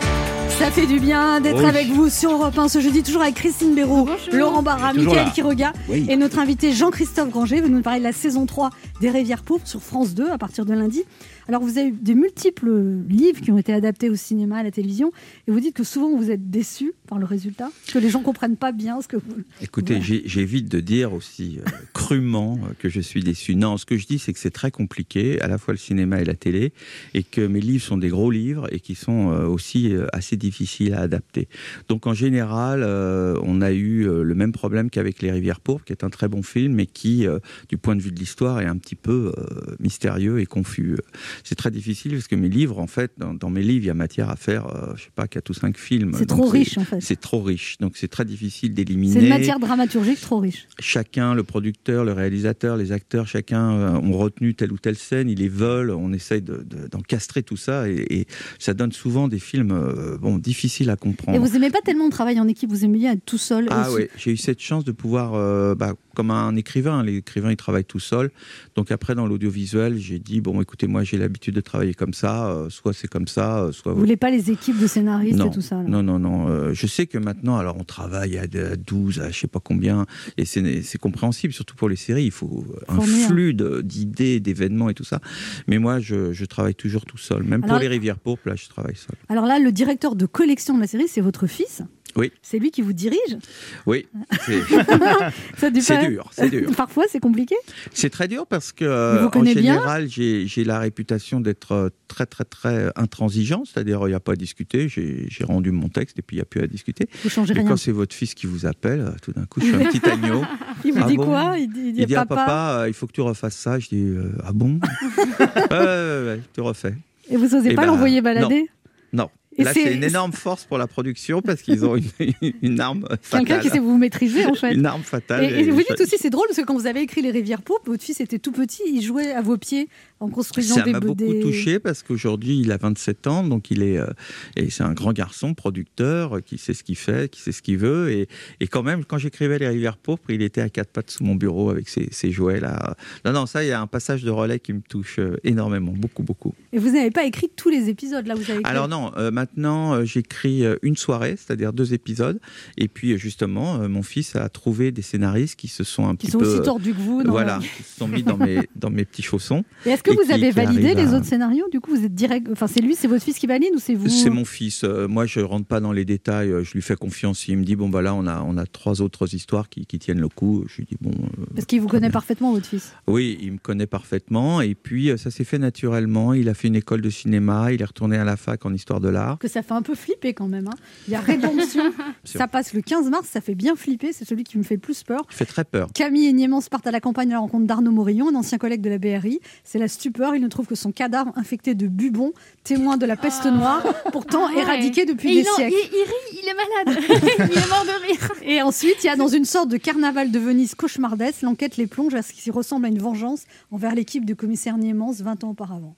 [SPEAKER 3] Ça fait du bien d'être
[SPEAKER 6] Oui.
[SPEAKER 3] avec vous sur Europe 1 ce jeudi, toujours avec Christine Béraud,
[SPEAKER 5] Bonjour.
[SPEAKER 3] Laurent Barra, Mickaël. Quiroga
[SPEAKER 4] Oui.
[SPEAKER 3] et notre invité Jean-Christophe Granger veut nous parler de la saison 3 des Rivières Pourpres sur France 2 à partir de lundi. Alors vous avez eu des multiples livres qui ont été adaptés au cinéma, à la télévision et vous dites que souvent vous êtes déçus par le résultat, que les gens comprennent pas bien ce que vous...
[SPEAKER 11] Écoutez, j'évite de dire aussi euh, [LAUGHS] crûment euh, que je suis déçu. Non, ce que je dis, c'est que c'est très compliqué, à la fois le cinéma et la télé, et que mes livres sont des gros livres et qui sont euh, aussi assez difficile à adapter. Donc en général, euh, on a eu le même problème qu'avec Les Rivières Pourpres, qui est un très bon film, mais qui, euh, du point de vue de l'histoire, est un petit peu mystérieux et confus. C'est très difficile parce que mes livres, en fait, dans, dans mes livres, il y a matière à faire, euh, je sais pas, quatre ou cinq films.
[SPEAKER 3] C'est trop riche, en fait.
[SPEAKER 11] C'est trop riche, donc c'est très difficile d'éliminer.
[SPEAKER 3] C'est une matière dramaturgique trop riche.
[SPEAKER 11] Chacun, le producteur, le réalisateur, les acteurs, chacun euh, ont retenu telle ou telle scène, ils les veulent, on essaye de- de- d'encastrer tout ça et, et ça donne souvent des films euh, bon, difficiles à comprendre.
[SPEAKER 3] Et vous aimez pas tellement travailler en équipe, vous aimez bien être tout seul.
[SPEAKER 11] Ah oui, j'ai eu cette chance de pouvoir, euh, bah, comme un écrivain, l'écrivain il travaille tout seul. Donc après dans l'audiovisuel, j'ai dit bon écoutez moi j'ai l'habitude de travailler comme ça, euh, soit c'est comme ça, euh, soit
[SPEAKER 3] Vous voulez pas les équipes de scénaristes
[SPEAKER 11] non,
[SPEAKER 3] et tout ça
[SPEAKER 11] non, non, non. euh, je sais que maintenant, alors on travaille à de- à 12, à je sais pas combien, et c'est compréhensible, surtout pour les séries. Il faut un
[SPEAKER 3] Fournir.
[SPEAKER 11] flux de- d'idées, d'événements et tout ça. Mais moi, je, je travaille toujours tout seul. Même
[SPEAKER 3] Alors-
[SPEAKER 11] pour les rivières pourpres, là, je travaille seul.
[SPEAKER 3] Alors là, le directeur de collection de la série, c'est votre fils.
[SPEAKER 11] Oui,
[SPEAKER 3] C'est lui qui vous dirige?
[SPEAKER 11] oui. c'est- [LAUGHS]
[SPEAKER 3] pas-
[SPEAKER 11] dur, c'est dur. [LAUGHS]
[SPEAKER 3] Parfois, c'est compliqué?
[SPEAKER 11] C'est très dur parce que,
[SPEAKER 3] Il
[SPEAKER 11] euh, en général, j'ai la réputation d'être euh, très, très, très intransigeant. C'est-à-dire, il n'y a pas à discuter. J'ai rendu mon texte et puis il n'y a plus à discuter.
[SPEAKER 3] Vous changez rien.
[SPEAKER 11] quand c'est votre fils qui vous appelle, euh, tout d'un coup, je suis un petit [LAUGHS] agneau.
[SPEAKER 3] Il vous
[SPEAKER 11] Ah
[SPEAKER 3] dit
[SPEAKER 11] bon?
[SPEAKER 3] quoi? Il dit, il dit,
[SPEAKER 11] ah,
[SPEAKER 3] papa.
[SPEAKER 11] papa, euh, il faut que tu refasses ça. Je dis euh, ah bon? Ouais, ouais, ouais, ouais, tu refais.
[SPEAKER 3] Et vous osez
[SPEAKER 11] Eh
[SPEAKER 3] pas
[SPEAKER 11] ben,
[SPEAKER 3] l'envoyer balader?
[SPEAKER 11] Non. Là,
[SPEAKER 3] c'est-
[SPEAKER 11] une énorme force pour la production parce qu'ils ont une, [LAUGHS] une arme fatale.
[SPEAKER 3] Quelqu'un qui sait vous maîtriser en fait.
[SPEAKER 11] Une arme fatale.
[SPEAKER 3] Et, et vous dites aussi, c'est drôle parce que quand vous avez écrit Les Rivières Pourpres, votre fils était tout petit, il jouait à vos pieds en construisant
[SPEAKER 11] Ça
[SPEAKER 3] des
[SPEAKER 11] m'a beaucoup touché parce qu'aujourd'hui il a 27 ans, donc il est euh, et c'est un grand garçon, producteur, euh, qui sait ce qu'il fait, qui sait ce qu'il veut et, et quand même quand j'écrivais les rivières pourpres, il était à quatre pattes sous mon bureau avec ses, ses jouets là. Non non ça il y a un passage de relais qui me touche euh, énormément, beaucoup beaucoup.
[SPEAKER 3] Et vous n'avez pas écrit tous les épisodes là, vous avez écrit.
[SPEAKER 11] Alors non, euh, maintenant j'écris une soirée, c'est-à-dire deux épisodes, et puis justement euh, mon fils a trouvé des scénaristes qui se sont un
[SPEAKER 3] Qui
[SPEAKER 11] petit
[SPEAKER 3] sont
[SPEAKER 11] peu
[SPEAKER 3] aussi tordus que vous, dans
[SPEAKER 11] voilà, [LAUGHS] qui se sont mis dans mes dans mes petits chaussons.
[SPEAKER 3] Et que vous avez validé les
[SPEAKER 11] à-
[SPEAKER 3] autres scénarios Du coup, vous êtes direct. Enfin, c'est lui, c'est votre fils qui valide ou c'est vous
[SPEAKER 11] C'est mon fils. Euh, moi, je rentre pas dans les détails. euh, Je lui fais confiance. Il me dit bon bah là, on a on a trois autres histoires qui, qui tiennent le coup. Je lui dis bon. euh,
[SPEAKER 3] Parce qu'il vous connaît parfaitement, votre fils.
[SPEAKER 11] oui, il me connaît parfaitement. Et puis ça s'est fait naturellement. Il a fait une école de cinéma. Il est retourné à la fac en histoire de l'art.
[SPEAKER 3] Que ça fait un peu flipper quand même. hein. Il y a Rédemption, [LAUGHS] ça passe le 15 mars, ça fait bien flipper. C'est celui qui me fait le plus peur.
[SPEAKER 11] Il fait très peur.
[SPEAKER 3] Camille et Niémence partent à la campagne à la rencontre d'Arnaud Morillon, un ancien collègue de la BRI. C'est la stupeur. Il ne trouve que son cadavre infecté de bubons, témoin de la peste noire, pourtant
[SPEAKER 5] Ah ouais.
[SPEAKER 3] éradiqué depuis
[SPEAKER 5] Et
[SPEAKER 3] des
[SPEAKER 5] il en-
[SPEAKER 3] siècles.
[SPEAKER 5] Il, il rit, il est malade. [LAUGHS] il est mort de rire.
[SPEAKER 3] Et ensuite, il y a dans une sorte de carnaval de Venise cauchemardesque, l'enquête les plonge à ce qui ressemble à une vengeance envers l'équipe du commissaire Niémence 20 ans auparavant.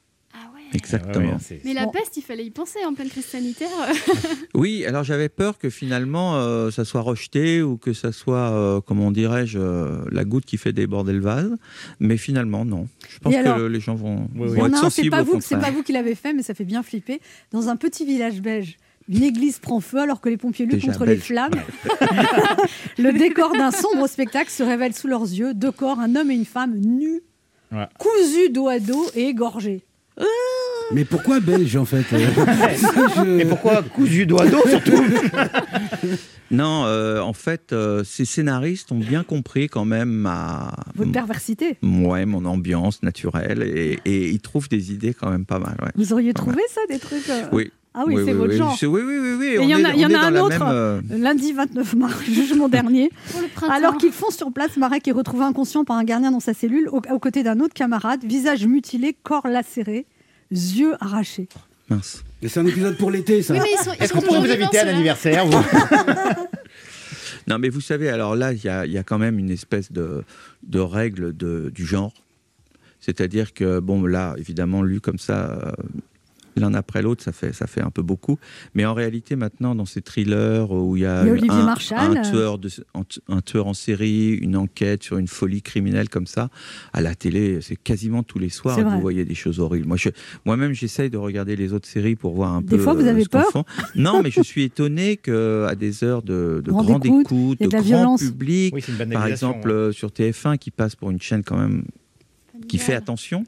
[SPEAKER 11] Exactement.
[SPEAKER 5] Mais la peste, il fallait y penser en pleine crise sanitaire. [LAUGHS]
[SPEAKER 11] Oui, alors j'avais peur que finalement euh, ça soit rejeté ou que ça soit, euh, comment dirais-je, euh, la goutte qui fait déborder le vase. Mais finalement, non. Je pense
[SPEAKER 3] alors,
[SPEAKER 11] que le- les gens vont,
[SPEAKER 3] Il
[SPEAKER 11] vont
[SPEAKER 3] y en
[SPEAKER 11] être
[SPEAKER 3] c'est
[SPEAKER 11] sensibles
[SPEAKER 3] pas vous, c'est
[SPEAKER 11] contraire.
[SPEAKER 3] pas vous qui l'avez fait, mais ça fait bien flipper. Dans un petit village belge, une église prend feu alors que les pompiers luttent contre les flammes. [LAUGHS] le décor d'un sombre spectacle se révèle sous leurs yeux. Deux corps, un homme et une femme, nus, cousus dos à dos et égorgés.
[SPEAKER 4] Mais pourquoi belge en fait [LAUGHS]
[SPEAKER 11] Et pourquoi cousu doigt d'eau surtout? [LAUGHS] Non, euh, en fait, euh, ces scénaristes ont bien compris quand même ma,
[SPEAKER 3] Votre perversité.
[SPEAKER 11] ouais, mon ambiance naturelle et, et ils trouvent des idées quand même pas mal. ouais.
[SPEAKER 3] Vous auriez trouvé ça, des trucs euh,
[SPEAKER 11] Oui.
[SPEAKER 3] Ah oui, c'est votre
[SPEAKER 11] oui,
[SPEAKER 3] genre.
[SPEAKER 11] c'est- Oui, oui, oui. oui,
[SPEAKER 3] Et
[SPEAKER 11] on
[SPEAKER 3] il y en a,
[SPEAKER 11] est-
[SPEAKER 3] y en un autre,
[SPEAKER 11] même, euh,
[SPEAKER 3] lundi 29 mars, [LAUGHS] jugement dernier. Alors qu'ils font sur place, Marek est retrouvé inconscient par un gardien dans sa cellule, au- aux côtés d'un autre camarade, visage mutilé, corps lacéré, yeux arrachés.
[SPEAKER 11] Mince.
[SPEAKER 4] Mais c'est un épisode pour l'été, ça.
[SPEAKER 2] Est-ce qu'on pourrait vous inviter à
[SPEAKER 5] ceux-là.
[SPEAKER 2] l'anniversaire vous? [LAUGHS]
[SPEAKER 11] Non, mais vous savez, alors là, il y a, il y a quand même une espèce de, de règle de, du genre. C'est-à-dire que, bon, là, évidemment, lu comme ça, euh, l'un après l'autre, ça fait, ça fait un peu beaucoup. Mais en réalité, maintenant, dans ces thrillers où il y a,
[SPEAKER 3] Il y a Olivier
[SPEAKER 11] un, tueur de, un, tueur en série, une enquête sur une folie criminelle comme ça, à la télé, c'est quasiment tous les soirs vous voyez des choses horribles. Moi, je- moi-même, j'essaye de regarder les autres séries pour voir un
[SPEAKER 3] Des
[SPEAKER 11] peu.
[SPEAKER 3] fois, vous
[SPEAKER 11] euh,
[SPEAKER 3] avez peur
[SPEAKER 11] font. Non, mais je suis étonné qu'à des heures de, de
[SPEAKER 3] Grande
[SPEAKER 11] grande
[SPEAKER 3] écoute,
[SPEAKER 11] de grand
[SPEAKER 3] violence.
[SPEAKER 11] public,
[SPEAKER 2] Oui,
[SPEAKER 11] par exemple
[SPEAKER 2] ouais.
[SPEAKER 11] euh, sur TF1 qui passe pour une chaîne quand même qui fait attention.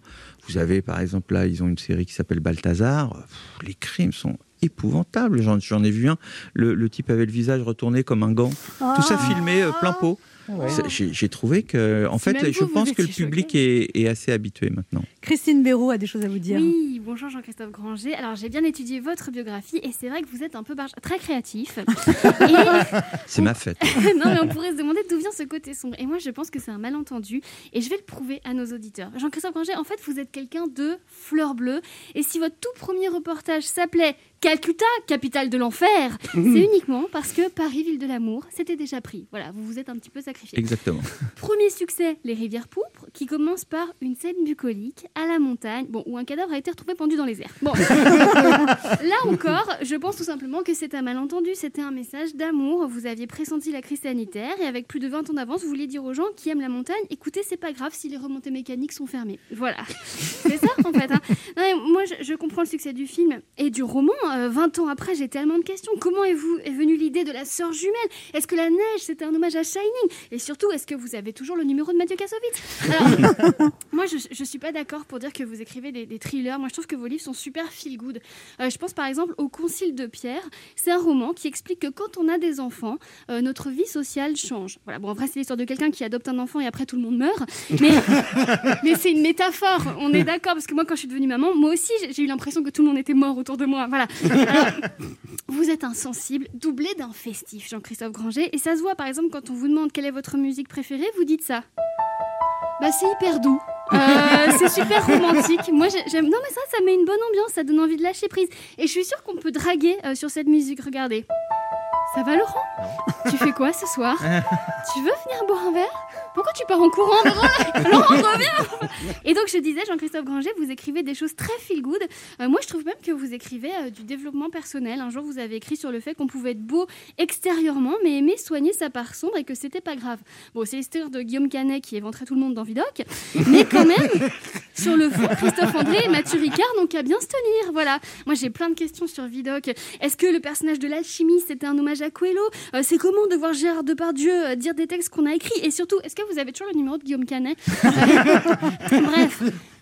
[SPEAKER 11] Vous avez par exemple là, ils ont une série qui s'appelle Balthazar. Pff, les crimes sont épouvantable. J'en, ai vu un. Le, le type avait le visage retourné comme un gant.
[SPEAKER 3] Ah.
[SPEAKER 11] Tout ça filmé euh, plein pot.
[SPEAKER 3] Ouais.
[SPEAKER 11] J'ai, trouvé que, en fait, je
[SPEAKER 3] vous, vous
[SPEAKER 11] pense que le public est, est assez habitué maintenant.
[SPEAKER 3] Christine Béraud a des choses à vous dire.
[SPEAKER 5] Oui, bonjour Jean-Christophe Granger. Alors j'ai bien étudié votre biographie et c'est vrai que vous êtes un peu barge- très créatif. [LAUGHS] [LAUGHS]
[SPEAKER 11] C'est ma fête. [LAUGHS]
[SPEAKER 5] non mais on pourrait se demander d'où vient ce côté sombre. Et moi je pense que c'est un malentendu et je vais le prouver à nos auditeurs. Jean-Christophe Granger, en fait vous êtes quelqu'un de fleur bleue et si votre tout premier reportage s'appelait Calcutta, capitale de l'enfer, [LAUGHS] c'est uniquement parce que Paris, ville de l'amour, c'était déjà pris. Voilà, vous vous êtes un petit peu sacrifié.
[SPEAKER 11] Exactement. [LAUGHS]
[SPEAKER 5] Premier succès, Les Rivières Pourpres, qui commence par une scène bucolique à la montagne, bon, où un cadavre a été retrouvé pendu dans les airs. Bon, [LAUGHS] là encore, je pense tout simplement que c'est un malentendu, c'était un message d'amour. Vous aviez pressenti la crise sanitaire et avec plus de 20 ans d'avance, vous vouliez dire aux gens qui aiment la montagne, écoutez, c'est pas grave si les remontées mécaniques sont fermées. Voilà, c'est ça en fait. hein. Non, moi, je, je comprends le succès du film et du roman. Euh, 20 ans après, j'ai tellement de questions. Comment est, vous, est venue l'idée de la sœur jumelle? Est-ce que la neige, c'était un hommage à Shining? Et surtout, est-ce que vous avez toujours le numéro de Mathieu Kassovitz? Alors, [LAUGHS] moi, je, je suis pas d'accord pour dire que vous écrivez des, des thrillers. Moi, je trouve que vos livres sont super feel good. Euh, je pense par exemple au Concile de Pierre. C'est un roman qui explique que quand on a des enfants, euh, notre vie sociale change. Voilà. Bon, en vrai, c'est l'histoire de quelqu'un qui adopte un enfant et après tout le monde meurt. Mais, [LAUGHS] mais c'est une métaphore. On est d'accord parce que moi, quand je suis devenue maman, moi aussi, j'ai- j'ai eu l'impression que tout le monde était mort autour de moi. Voilà. [LAUGHS] Vous êtes insensible, doublé d'un festif, Jean-Christophe Granger. Et ça se voit, par exemple, quand on vous demande quelle est votre musique préférée, vous dites ça. Bah, c'est hyper doux. Euh, [LAUGHS] c'est super romantique. Moi, j'ai- j'aime. Non, mais ça, ça met une bonne ambiance, ça donne envie de lâcher prise. Et je suis sûre qu'on peut draguer euh, sur cette musique. Regardez. Ça va, Laurent Tu fais quoi ce soir [LAUGHS] Tu veux venir boire un verre Pourquoi tu pars en courant [LAUGHS] Laurent, reviens Et donc, je disais, Jean-Christophe Granger, vous écrivez des choses très feel good. Euh, moi, je trouve même que vous écrivez euh, du développement personnel. Un jour, vous avez écrit sur le fait qu'on pouvait être beau extérieurement, mais aimer soigner sa part sombre et que c'était pas grave. Bon, c'est l'histoire de Guillaume Canet qui éventrait tout le monde dans Vidocq, mais quand même, [LAUGHS] sur le fond, Christophe André et Mathieu Ricard n'ont qu'à bien se tenir. Voilà. Moi, j'ai plein de questions sur Vidocq. Est-ce que le personnage de l'alchimiste c'était un hommage à Coelho. Euh, C'est comment de voir Gérard Depardieu euh, dire des textes qu'on a écrits? Et surtout, est-ce que vous avez toujours le numéro de Guillaume Canet? [LAUGHS] Euh, Bref.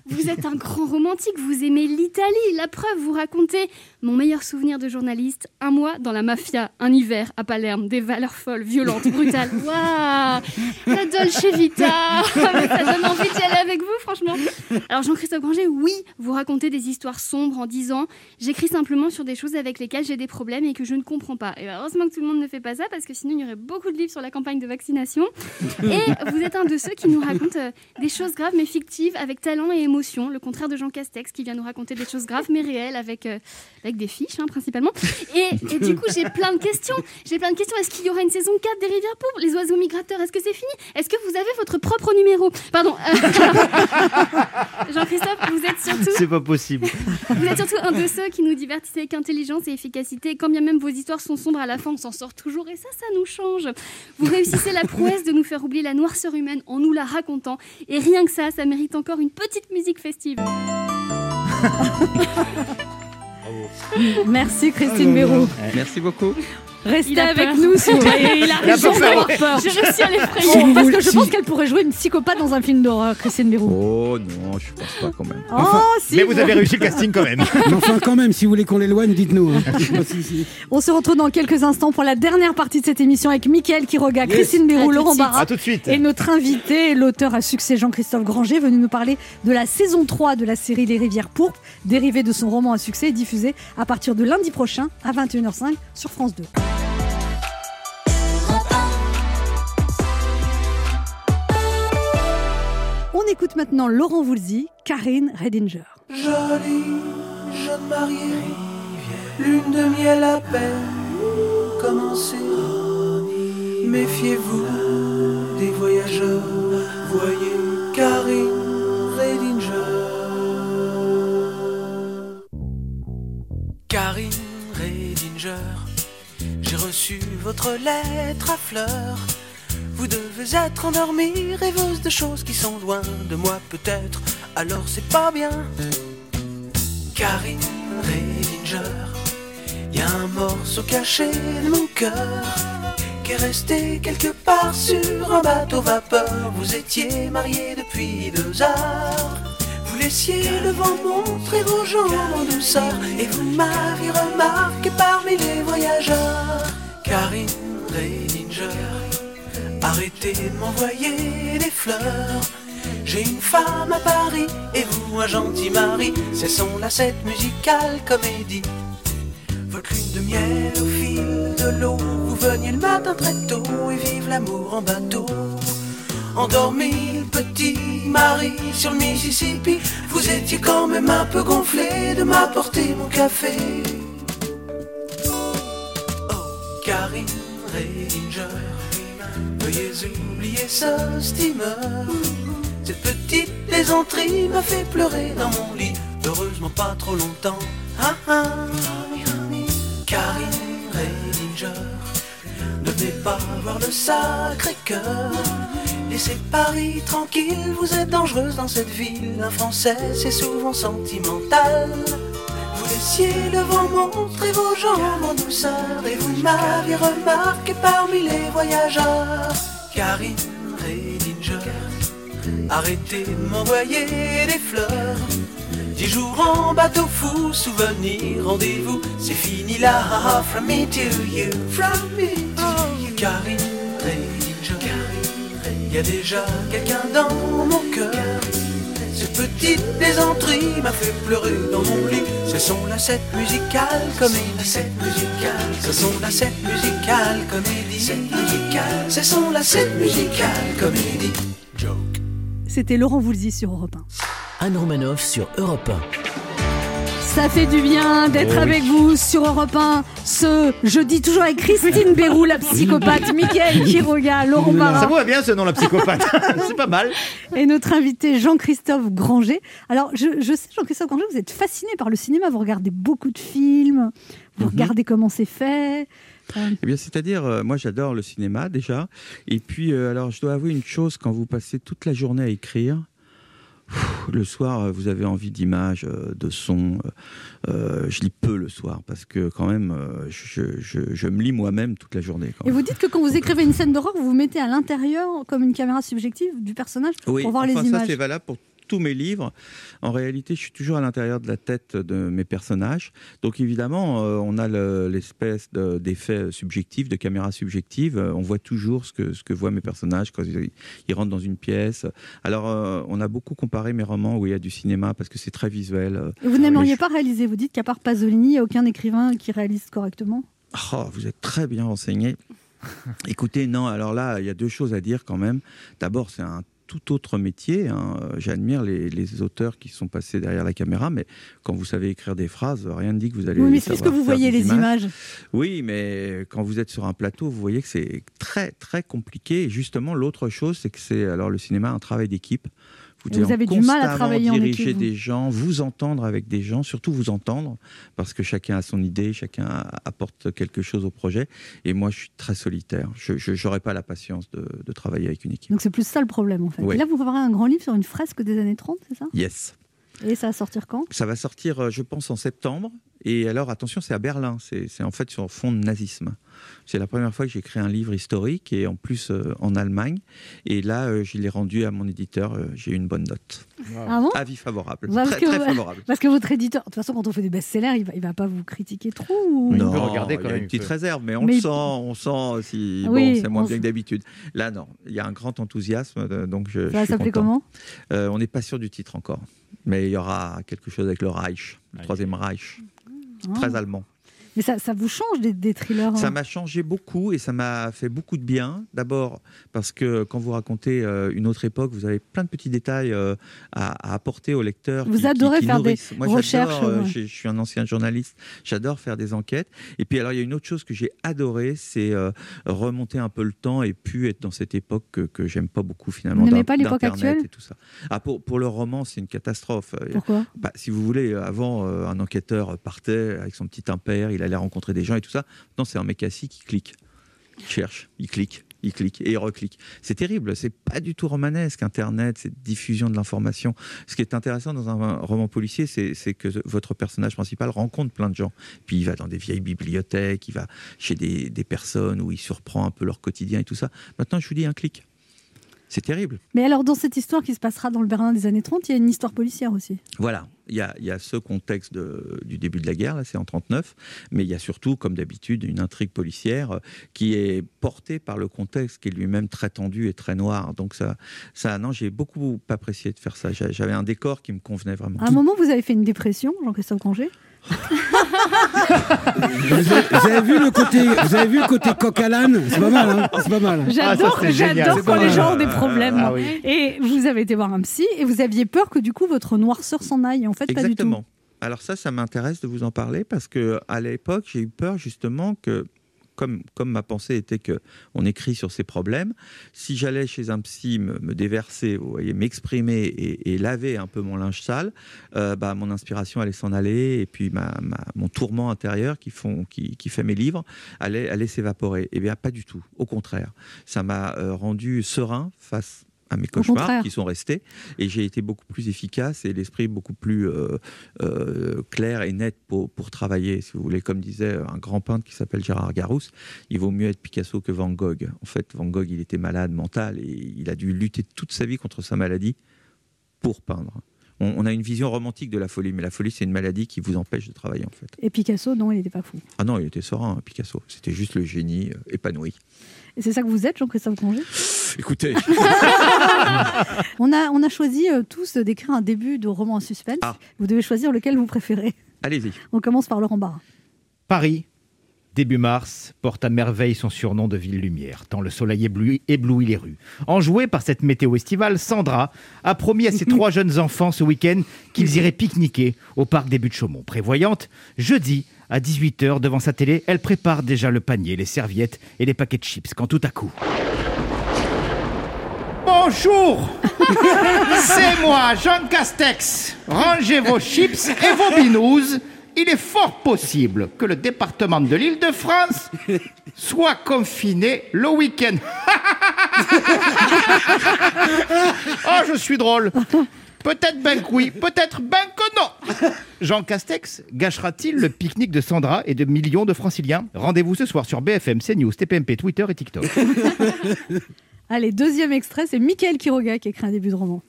[SPEAKER 5] Vous êtes un grand romantique, vous aimez l'Italie. La preuve, vous racontez mon meilleur souvenir de journaliste, un mois dans la mafia, un hiver à Palerme, des valeurs folles, violentes, brutales. [LAUGHS] Waouh La Dolce Vita [LAUGHS] Ça donne envie d'y aller avec vous, franchement. Alors Jean-Christophe Granger, oui, vous racontez des histoires sombres en disant j'écris simplement sur des choses avec lesquelles j'ai des problèmes et que je ne comprends pas. Et heureusement que tout le monde ne fait pas ça parce que sinon il y aurait beaucoup de livres sur la campagne de vaccination. [LAUGHS] Et vous êtes un de ceux qui nous raconte euh, des choses graves mais fictives avec talent et émotion, le contraire de Jean Castex qui vient nous raconter des choses graves mais réelles avec, euh, avec des fiches hein, principalement. Et, du coup j'ai plein de questions. J'ai plein de questions. Est-ce qu'il y aura une saison 4 des Rivières Pourpres Les oiseaux migrateurs, est-ce que c'est fini? Est-ce que vous avez votre propre numéro? Pardon. euh, [LAUGHS] Jean-Christophe, surtout...
[SPEAKER 6] C'est pas possible. [LAUGHS]
[SPEAKER 5] Vous êtes surtout un de ceux qui nous divertissent avec intelligence et efficacité. Quand bien même vos histoires sont sombres, à la fin, on s'en sort toujours. Et ça, ça nous change. Vous réussissez la prouesse de nous faire oublier la noirceur humaine en nous la racontant. Et rien que ça, ça mérite encore une petite musique festive.
[SPEAKER 3] Merci Christine Béraud.
[SPEAKER 11] Merci beaucoup.
[SPEAKER 3] Restez avec
[SPEAKER 5] peur.
[SPEAKER 3] nous si vous voulez. Il a raison d'avoir peur.
[SPEAKER 5] J'ai réussi à l'effrayer.
[SPEAKER 3] Oh, Parce que je pense qu'elle pourrait jouer une psychopathe dans un film d'horreur, Christine Béraud.
[SPEAKER 11] Oh non, je pense pas quand même.
[SPEAKER 3] Oh, si,
[SPEAKER 2] Mais vous avez réussi le casting quand même. [LAUGHS]
[SPEAKER 4] Enfin, quand même, si vous voulez qu'on l'éloigne, dites-nous. hein.
[SPEAKER 3] On se retrouve dans quelques instants pour la dernière partie de cette émission avec Mickaël Quiroga,
[SPEAKER 4] Yes.
[SPEAKER 3] Christine
[SPEAKER 5] de
[SPEAKER 3] Laurent. Barra
[SPEAKER 2] À tout de suite.
[SPEAKER 3] et notre invité, l'auteur à succès Jean-Christophe Granger, venu nous parler de la saison 3 de la série Les Rivières Pourpres, dérivée de son roman à succès et diffusée à partir de lundi prochain à 21h05 sur France 2. On écoute maintenant Laurent Voulzy, Karine Redinger.
[SPEAKER 13] Jolie jeune mariée, lune de miel à peine commencée. Méfiez-vous des voyageurs, voyez Karine Redinger. Karine Redinger, j'ai reçu votre lettre à fleurs. Vous devez être endormie, rêveuse de choses qui sont loin de moi peut-être, alors c'est pas bien. Karine Redinger, y a un morceau caché de mon cœur qui est resté quelque part sur un bateau vapeur. Vous étiez marié depuis deux heures, vous laissiez le vent montrer vos jambes en douceur et vous m'aviez remarqué parmi les voyageurs. Karine Redinger, arrêtez de m'envoyer des fleurs. J'ai une femme à Paris et vous un gentil mari. C'est son lacette musicale comédie. Votre de miel au fil de l'eau. Vous veniez le matin très tôt et vive l'amour en bateau. Endormi, petit mari sur le Mississippi. Vous étiez quand même un peu gonflé de m'apporter mon café. Oh, Karine veuillez oublier ce steamer. Cette petite plaisanterie m'a fait pleurer dans mon lit. Heureusement pas trop longtemps. Ah, ah. Karine ne venez pas voir le sacré cœur. Laissez Paris tranquille, vous êtes dangereuse dans cette ville. Un Français, c'est souvent sentimental. Vous laissiez le vent montrer vos jambes en douceur et vous m'aviez remarqué parmi les voyageurs. Karine Redinger, arrêtez de m'envoyer des fleurs. Dix jours en bateau fou, souvenir, rendez-vous, c'est fini là. From me to you, from me to you. Karine Redinger, il y a déjà quelqu'un dans mon cœur. Petite plaisanterie m'a fait pleurer dans mon lit. C'est son lacette musicale comédie. Cette musicale, c'est son lacette musicale comédie. Cette musicale, c'est son lacette musicale comédie.
[SPEAKER 3] C'était Laurent Voulzy sur Europe 1.
[SPEAKER 1] Anne Romanoff sur Europe 1.
[SPEAKER 3] Ça fait du bien d'être
[SPEAKER 1] Oh oui.
[SPEAKER 3] avec vous sur Europe 1 ce jeudi, toujours avec Christine Bérou, la psychopathe, Mickaël Quiroga, Laurent Barra.
[SPEAKER 2] Ça va bien ce nom, la psychopathe. [LAUGHS] C'est pas mal.
[SPEAKER 3] Et notre invité Jean-Christophe Granger. Alors, je, je sais, Jean-Christophe Granger, vous êtes fasciné par le cinéma, vous regardez beaucoup de films, vous
[SPEAKER 11] Mhm.
[SPEAKER 3] regardez comment c'est fait.
[SPEAKER 11] Eh bien, c'est-à-dire, euh, moi, j'adore le cinéma déjà. Et puis, euh, alors, je dois avouer une chose quand vous passez toute la journée à écrire. Le soir, euh, vous avez envie d'images, euh, de sons. euh, je lis peu le soir parce que quand même, je, je- je me lis moi-même toute la journée. quand
[SPEAKER 3] Et vous dites que quand vous écrivez une scène d'horreur, vous vous mettez à l'intérieur comme une caméra subjective du personnage
[SPEAKER 11] Oui,
[SPEAKER 3] pour voir
[SPEAKER 11] enfin,
[SPEAKER 3] les
[SPEAKER 11] ça
[SPEAKER 3] images.
[SPEAKER 11] c'est valable pour tous mes livres. En réalité, je suis toujours à l'intérieur de la tête de mes personnages. Donc évidemment, euh, on a le- l'espèce de- d'effet subjectif, de caméra subjective. Euh, on voit toujours ce que, ce que voient mes personnages quand ils, ils rentrent dans une pièce. Alors, euh, on a beaucoup comparé mes romans où il y a du cinéma parce que c'est très visuel.
[SPEAKER 3] Et vous n'aimeriez pas réaliser Vous dites qu'à part Pasolini, il n'y a aucun écrivain qui réalise correctement?
[SPEAKER 11] Oh, vous êtes très bien renseigné. [LAUGHS] Écoutez, non, alors là, il y a deux choses à dire quand même. D'abord, c'est un tout autre métier. hein. J'admire les, les auteurs qui sont passés derrière la caméra, mais quand vous savez écrire des phrases, rien ne dit que vous allez.
[SPEAKER 3] Oui, mais c'est parce que vous voyez les images.
[SPEAKER 11] Oui, mais quand vous êtes sur un plateau, vous voyez que c'est très très compliqué. Et justement, l'autre chose, c'est que c'est alors le cinéma un travail d'équipe.
[SPEAKER 3] Vous avez du mal à travailler en
[SPEAKER 11] diriger
[SPEAKER 3] équipe, vous.
[SPEAKER 11] des gens, vous entendre avec des gens, surtout vous entendre, parce que chacun a son idée, chacun apporte quelque chose au projet. Et moi, je suis très solitaire. Je n'aurais pas la patience de, de travailler avec une équipe.
[SPEAKER 3] Donc c'est plus ça le problème en fait.
[SPEAKER 11] Oui.
[SPEAKER 3] Et là, vous préparez un grand livre sur une fresque des années 30, c'est ça?
[SPEAKER 11] Yes.
[SPEAKER 3] Et ça va sortir quand?
[SPEAKER 11] Ça va sortir, euh, je pense, en septembre. Et alors, attention, c'est à Berlin. C'est en fait sur fond de nazisme. C'est la première fois que j'écris un livre historique et en plus euh, en Allemagne. Et là, euh, je l'ai rendu à mon éditeur. euh, J'ai eu une bonne note.
[SPEAKER 3] Ah bon?
[SPEAKER 11] Avis favorable.
[SPEAKER 3] Parce
[SPEAKER 11] très,
[SPEAKER 3] que-
[SPEAKER 11] très favorable.
[SPEAKER 3] Parce que votre éditeur, de toute façon, quand on fait des best-sellers, il va, il va pas vous critiquer trop ou-
[SPEAKER 11] Non,
[SPEAKER 2] peut regarder
[SPEAKER 11] il
[SPEAKER 2] quand
[SPEAKER 11] y a
[SPEAKER 2] même,
[SPEAKER 11] une
[SPEAKER 2] il
[SPEAKER 11] petite réserve, mais on
[SPEAKER 3] Mais-
[SPEAKER 11] le sent, on sent si
[SPEAKER 3] Oui,
[SPEAKER 11] bon, c'est moins
[SPEAKER 3] on
[SPEAKER 11] bien que d'habitude. Là, non, il y a un grand enthousiasme, donc je.
[SPEAKER 3] Ça
[SPEAKER 11] content.
[SPEAKER 3] comment?
[SPEAKER 11] Euh, On n'est pas sûr du titre encore, mais il y aura quelque chose avec le Reich, le troisième Reich,
[SPEAKER 3] Ah.
[SPEAKER 11] très allemand.
[SPEAKER 3] Mais ça, ça vous change des, des thrillers
[SPEAKER 11] Ça
[SPEAKER 3] hein
[SPEAKER 11] m'a changé beaucoup et ça m'a fait beaucoup de bien. D'abord parce que quand vous racontez euh, une autre époque, vous avez plein de petits détails euh, à, à apporter au lecteur.
[SPEAKER 3] Vous
[SPEAKER 11] qui-
[SPEAKER 3] adorez
[SPEAKER 11] qui
[SPEAKER 3] faire des.
[SPEAKER 11] Moi,
[SPEAKER 3] recherches,
[SPEAKER 11] j'adore, euh,
[SPEAKER 3] ouais.
[SPEAKER 11] Je je suis un ancien journaliste. J'adore faire des enquêtes. Et puis alors, il y a une autre chose que j'ai adoré, c'est euh, remonter un peu le temps et puis être dans cette époque que, que j'aime pas beaucoup finalement.
[SPEAKER 3] Vous n'aimez pas l'époque actuelle?
[SPEAKER 11] et tout ça. Ah, pour, pour le roman, c'est une catastrophe.
[SPEAKER 3] Pourquoi?
[SPEAKER 11] Bah, Si vous voulez, avant, un enquêteur partait avec son petit impère, il allait rencontrer des gens et tout ça. Non, c'est un mec assis qui clique. Il cherche, il clique, il clique et il reclique. C'est terrible, c'est pas du tout romanesque, Internet, cette diffusion de l'information. Ce qui est intéressant dans un roman policier, c'est c'est que votre personnage principal rencontre plein de gens. Puis il va dans des vieilles bibliothèques, il va chez des, des personnes où il surprend un peu leur quotidien et tout ça. Maintenant, je vous dis un clic. C'est terrible.
[SPEAKER 3] Mais alors, dans cette histoire qui se passera dans le Berlin des années 30, il y a une histoire policière aussi.
[SPEAKER 11] Voilà, il y a, il y a ce contexte de- du début de la guerre, là c'est en 39, mais il y a surtout, comme d'habitude, une intrigue policière euh, qui est portée par le contexte qui est lui-même très tendu et très noir. Donc ça, ça non, j'ai beaucoup apprécié de faire ça. J'a- J'avais un décor qui me convenait vraiment.
[SPEAKER 3] À un moment, vous avez fait une dépression, Jean-Christophe Granger?
[SPEAKER 4] Vous avez, vous avez vu le côté, vous avez vu le côté coq à l'âne? C'est pas mal, hein C'est pas mal.
[SPEAKER 3] J'adore, j'adore quand les gens ont des problèmes.
[SPEAKER 4] Ah oui.
[SPEAKER 3] Et vous avez été voir un psy et vous aviez peur que du coup votre noirceur s'en aille. En fait, pas du
[SPEAKER 11] Exactement.
[SPEAKER 3] tout.
[SPEAKER 11] Alors ça, ça m'intéresse de vous en parler parce que à l'époque, j'ai eu peur justement que, comme, ma pensée était que on écrit sur ces problèmes, si j'allais chez un psy me, déverser, vous voyez, m'exprimer et, laver un peu mon linge sale, euh, bah, mon inspiration allait s'en aller et puis mon tourment intérieur qui, font, qui, qui fait mes livres allait, allait s'évaporer. Eh bien, pas du tout. Au contraire, ça m'a euh, rendu serein face à mes cauchemars qui sont restés et j'ai été beaucoup plus efficace et l'esprit beaucoup plus euh, euh, clair et net pour, pour travailler, si vous voulez. Comme disait un grand peintre qui s'appelle Gérard Garousse, il vaut mieux être Picasso que Van Gogh. En fait, Van Gogh, il était malade mental et il a dû lutter toute sa vie contre sa maladie pour peindre. On, on a une vision romantique de la folie, mais la folie, c'est une maladie qui vous empêche de travailler, en fait.
[SPEAKER 3] Et Picasso, non, il n'était pas fou.
[SPEAKER 11] Ah non, il était serein, Picasso. C'était juste le génie euh, épanoui.
[SPEAKER 3] Et c'est ça que vous êtes, Jean-Christophe Granger
[SPEAKER 11] Écoutez, [LAUGHS]
[SPEAKER 3] on a, on a choisi euh, tous d'écrire un début de roman en suspense.
[SPEAKER 11] Ah.
[SPEAKER 3] Vous devez choisir lequel vous préférez.
[SPEAKER 11] allez-y.
[SPEAKER 3] On commence par Laurent Barra.
[SPEAKER 6] Paris, début mars, porte à merveille son surnom de ville lumière, tant le soleil éblouit, éblouit les rues. Enjouée par cette météo estivale, Sandra a promis à ses [LAUGHS] trois jeunes enfants ce week-end qu'ils iraient pique-niquer au parc des Buttes-Chaumont. Prévoyante, jeudi, à 18h, devant sa télé, elle prépare déjà le panier, les serviettes et les paquets de chips, quand tout à coup... Bonjour [LAUGHS] C'est moi, Jean Castex. Rangez vos chips et vos binous. Il est fort possible que le département de l'Île-de-France soit confiné le week-end. [LAUGHS] oh, je suis drôle. Peut-être ben que oui, peut-être ben que non. Jean Castex gâchera-t-il le pique-nique de Sandra et de millions de franciliens? Rendez-vous ce soir sur BFM, CNews, TPMP, Twitter et TikTok. [LAUGHS]
[SPEAKER 3] Allez, deuxième extrait, c'est Michael Quiroga qui écrit un début de roman.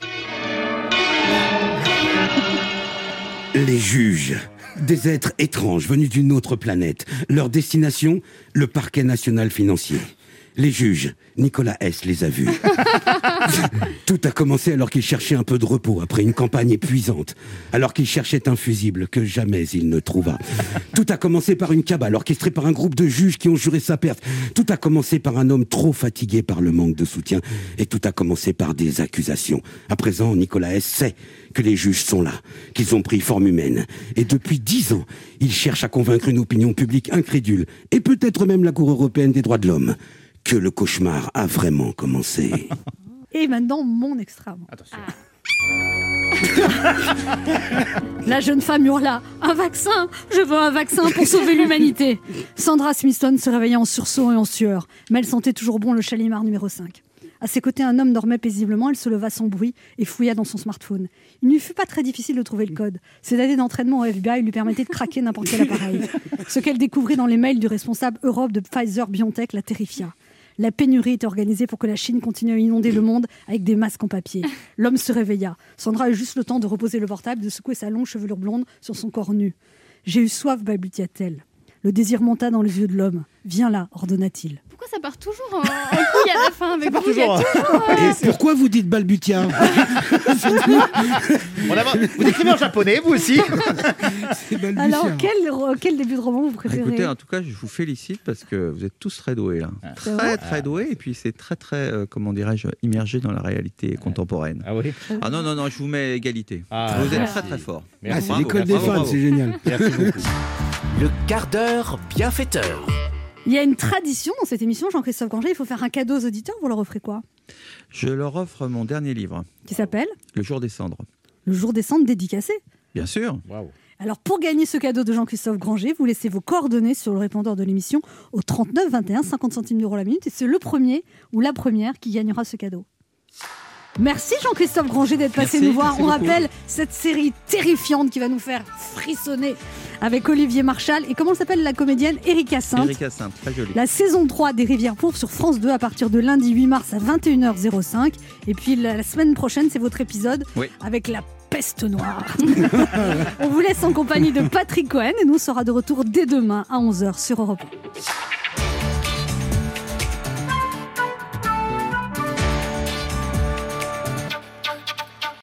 [SPEAKER 3] [LAUGHS]
[SPEAKER 4] Les juges, des êtres étranges venus d'une autre planète. Leur destination, le parquet national financier. Les juges, Nicolas S. les a vus. [LAUGHS] Tout a commencé alors qu'il cherchait un peu de repos après une campagne épuisante, alors qu'il cherchait un fusible que jamais il ne trouva. Tout a commencé par une cabale orchestrée par un groupe de juges qui ont juré sa perte. Tout a commencé par un homme trop fatigué par le manque de soutien. Et tout a commencé par des accusations. À présent, Nicolas S. sait que les juges sont là, qu'ils ont pris forme humaine. Et depuis dix ans, il cherche à convaincre une opinion publique incrédule, et peut-être même la Cour européenne des droits de l'homme, que le cauchemar a vraiment commencé. [LAUGHS]
[SPEAKER 3] Et maintenant, mon extra.
[SPEAKER 6] Attention.
[SPEAKER 3] La jeune femme hurla Un vaccin Je veux un vaccin pour sauver l'humanité Sandra Smithson se réveillait en sursaut et en sueur, mais elle sentait toujours bon le chalimar numéro 5. À ses côtés, un homme dormait paisiblement, elle se leva sans bruit et fouilla dans son smartphone. Il ne lui fut pas très difficile de trouver le code. Ses années d'entraînement au FBI lui permettaient de craquer n'importe quel appareil. Ce qu'elle découvrit dans les mails du responsable Europe de Pfizer BioNTech la terrifia. La pénurie était organisée pour que la Chine continue à inonder le monde avec des masques en papier. [LAUGHS] L'homme se réveilla. Sandra eut juste le temps de reposer le portable, de secouer sa longue chevelure blonde sur son corps nu. J'ai eu soif, balbutia-t-elle. Le désir monta dans les yeux de l'homme. Viens là, ordonna-t-il.
[SPEAKER 5] Pourquoi ça part toujours en, en couille à la fin avec vous Il y a
[SPEAKER 6] toujours,
[SPEAKER 5] euh,
[SPEAKER 4] Et pourquoi vous dites balbutia
[SPEAKER 6] On a- Vous écrivez en japonais, vous aussi
[SPEAKER 3] Alors, quel, quel début de roman vous préférez
[SPEAKER 11] Écoutez, en tout cas, je vous félicite parce que vous êtes tous très doués là.
[SPEAKER 3] C'est vrai
[SPEAKER 11] Très très doués et puis c'est très très euh, comment dirais-je immergé dans la réalité contemporaine.
[SPEAKER 6] Ah oui.
[SPEAKER 11] Ah non non non, je vous mets égalité.
[SPEAKER 6] Ah,
[SPEAKER 11] vous êtes très très fort.
[SPEAKER 4] Ah, c'est l'école des fans, c'est génial.
[SPEAKER 6] Merci beaucoup.
[SPEAKER 1] Le quart d'heure bienfaiteur.
[SPEAKER 3] Il y a une tradition dans cette émission, Jean-Christophe Granger, il faut faire un cadeau aux auditeurs, vous leur offrez quoi?
[SPEAKER 11] Je leur offre mon dernier livre,
[SPEAKER 3] Qui s'appelle?
[SPEAKER 11] Le jour des cendres.
[SPEAKER 3] Le jour des cendres dédicacé.
[SPEAKER 11] Bien sûr.
[SPEAKER 3] Alors pour gagner ce cadeau de Jean-Christophe Granger, vous laissez vos coordonnées sur le répondeur de l'émission au 39 21 50 centimes d'euros la minute et c'est le premier ou la première qui gagnera ce cadeau. Merci Jean-Christophe Granger d'être passé
[SPEAKER 11] Merci,
[SPEAKER 3] nous voir. On
[SPEAKER 11] beaucoup.
[SPEAKER 3] rappelle cette série terrifiante qui va nous faire frissonner avec Olivier Marchal et comment s'appelle la comédienne? Erika Sainte.
[SPEAKER 11] Erika Sainte, très jolie.
[SPEAKER 3] La saison 3 des Rivières Pourpres sur France 2 à partir de lundi 8 mars à 21h05. Et puis la, semaine prochaine, c'est votre épisode
[SPEAKER 10] Oui.
[SPEAKER 3] avec la peste noire. [LAUGHS] On vous laisse en compagnie de Patrick Cohen et nous on sera de retour dès demain à 11h sur Europe 1.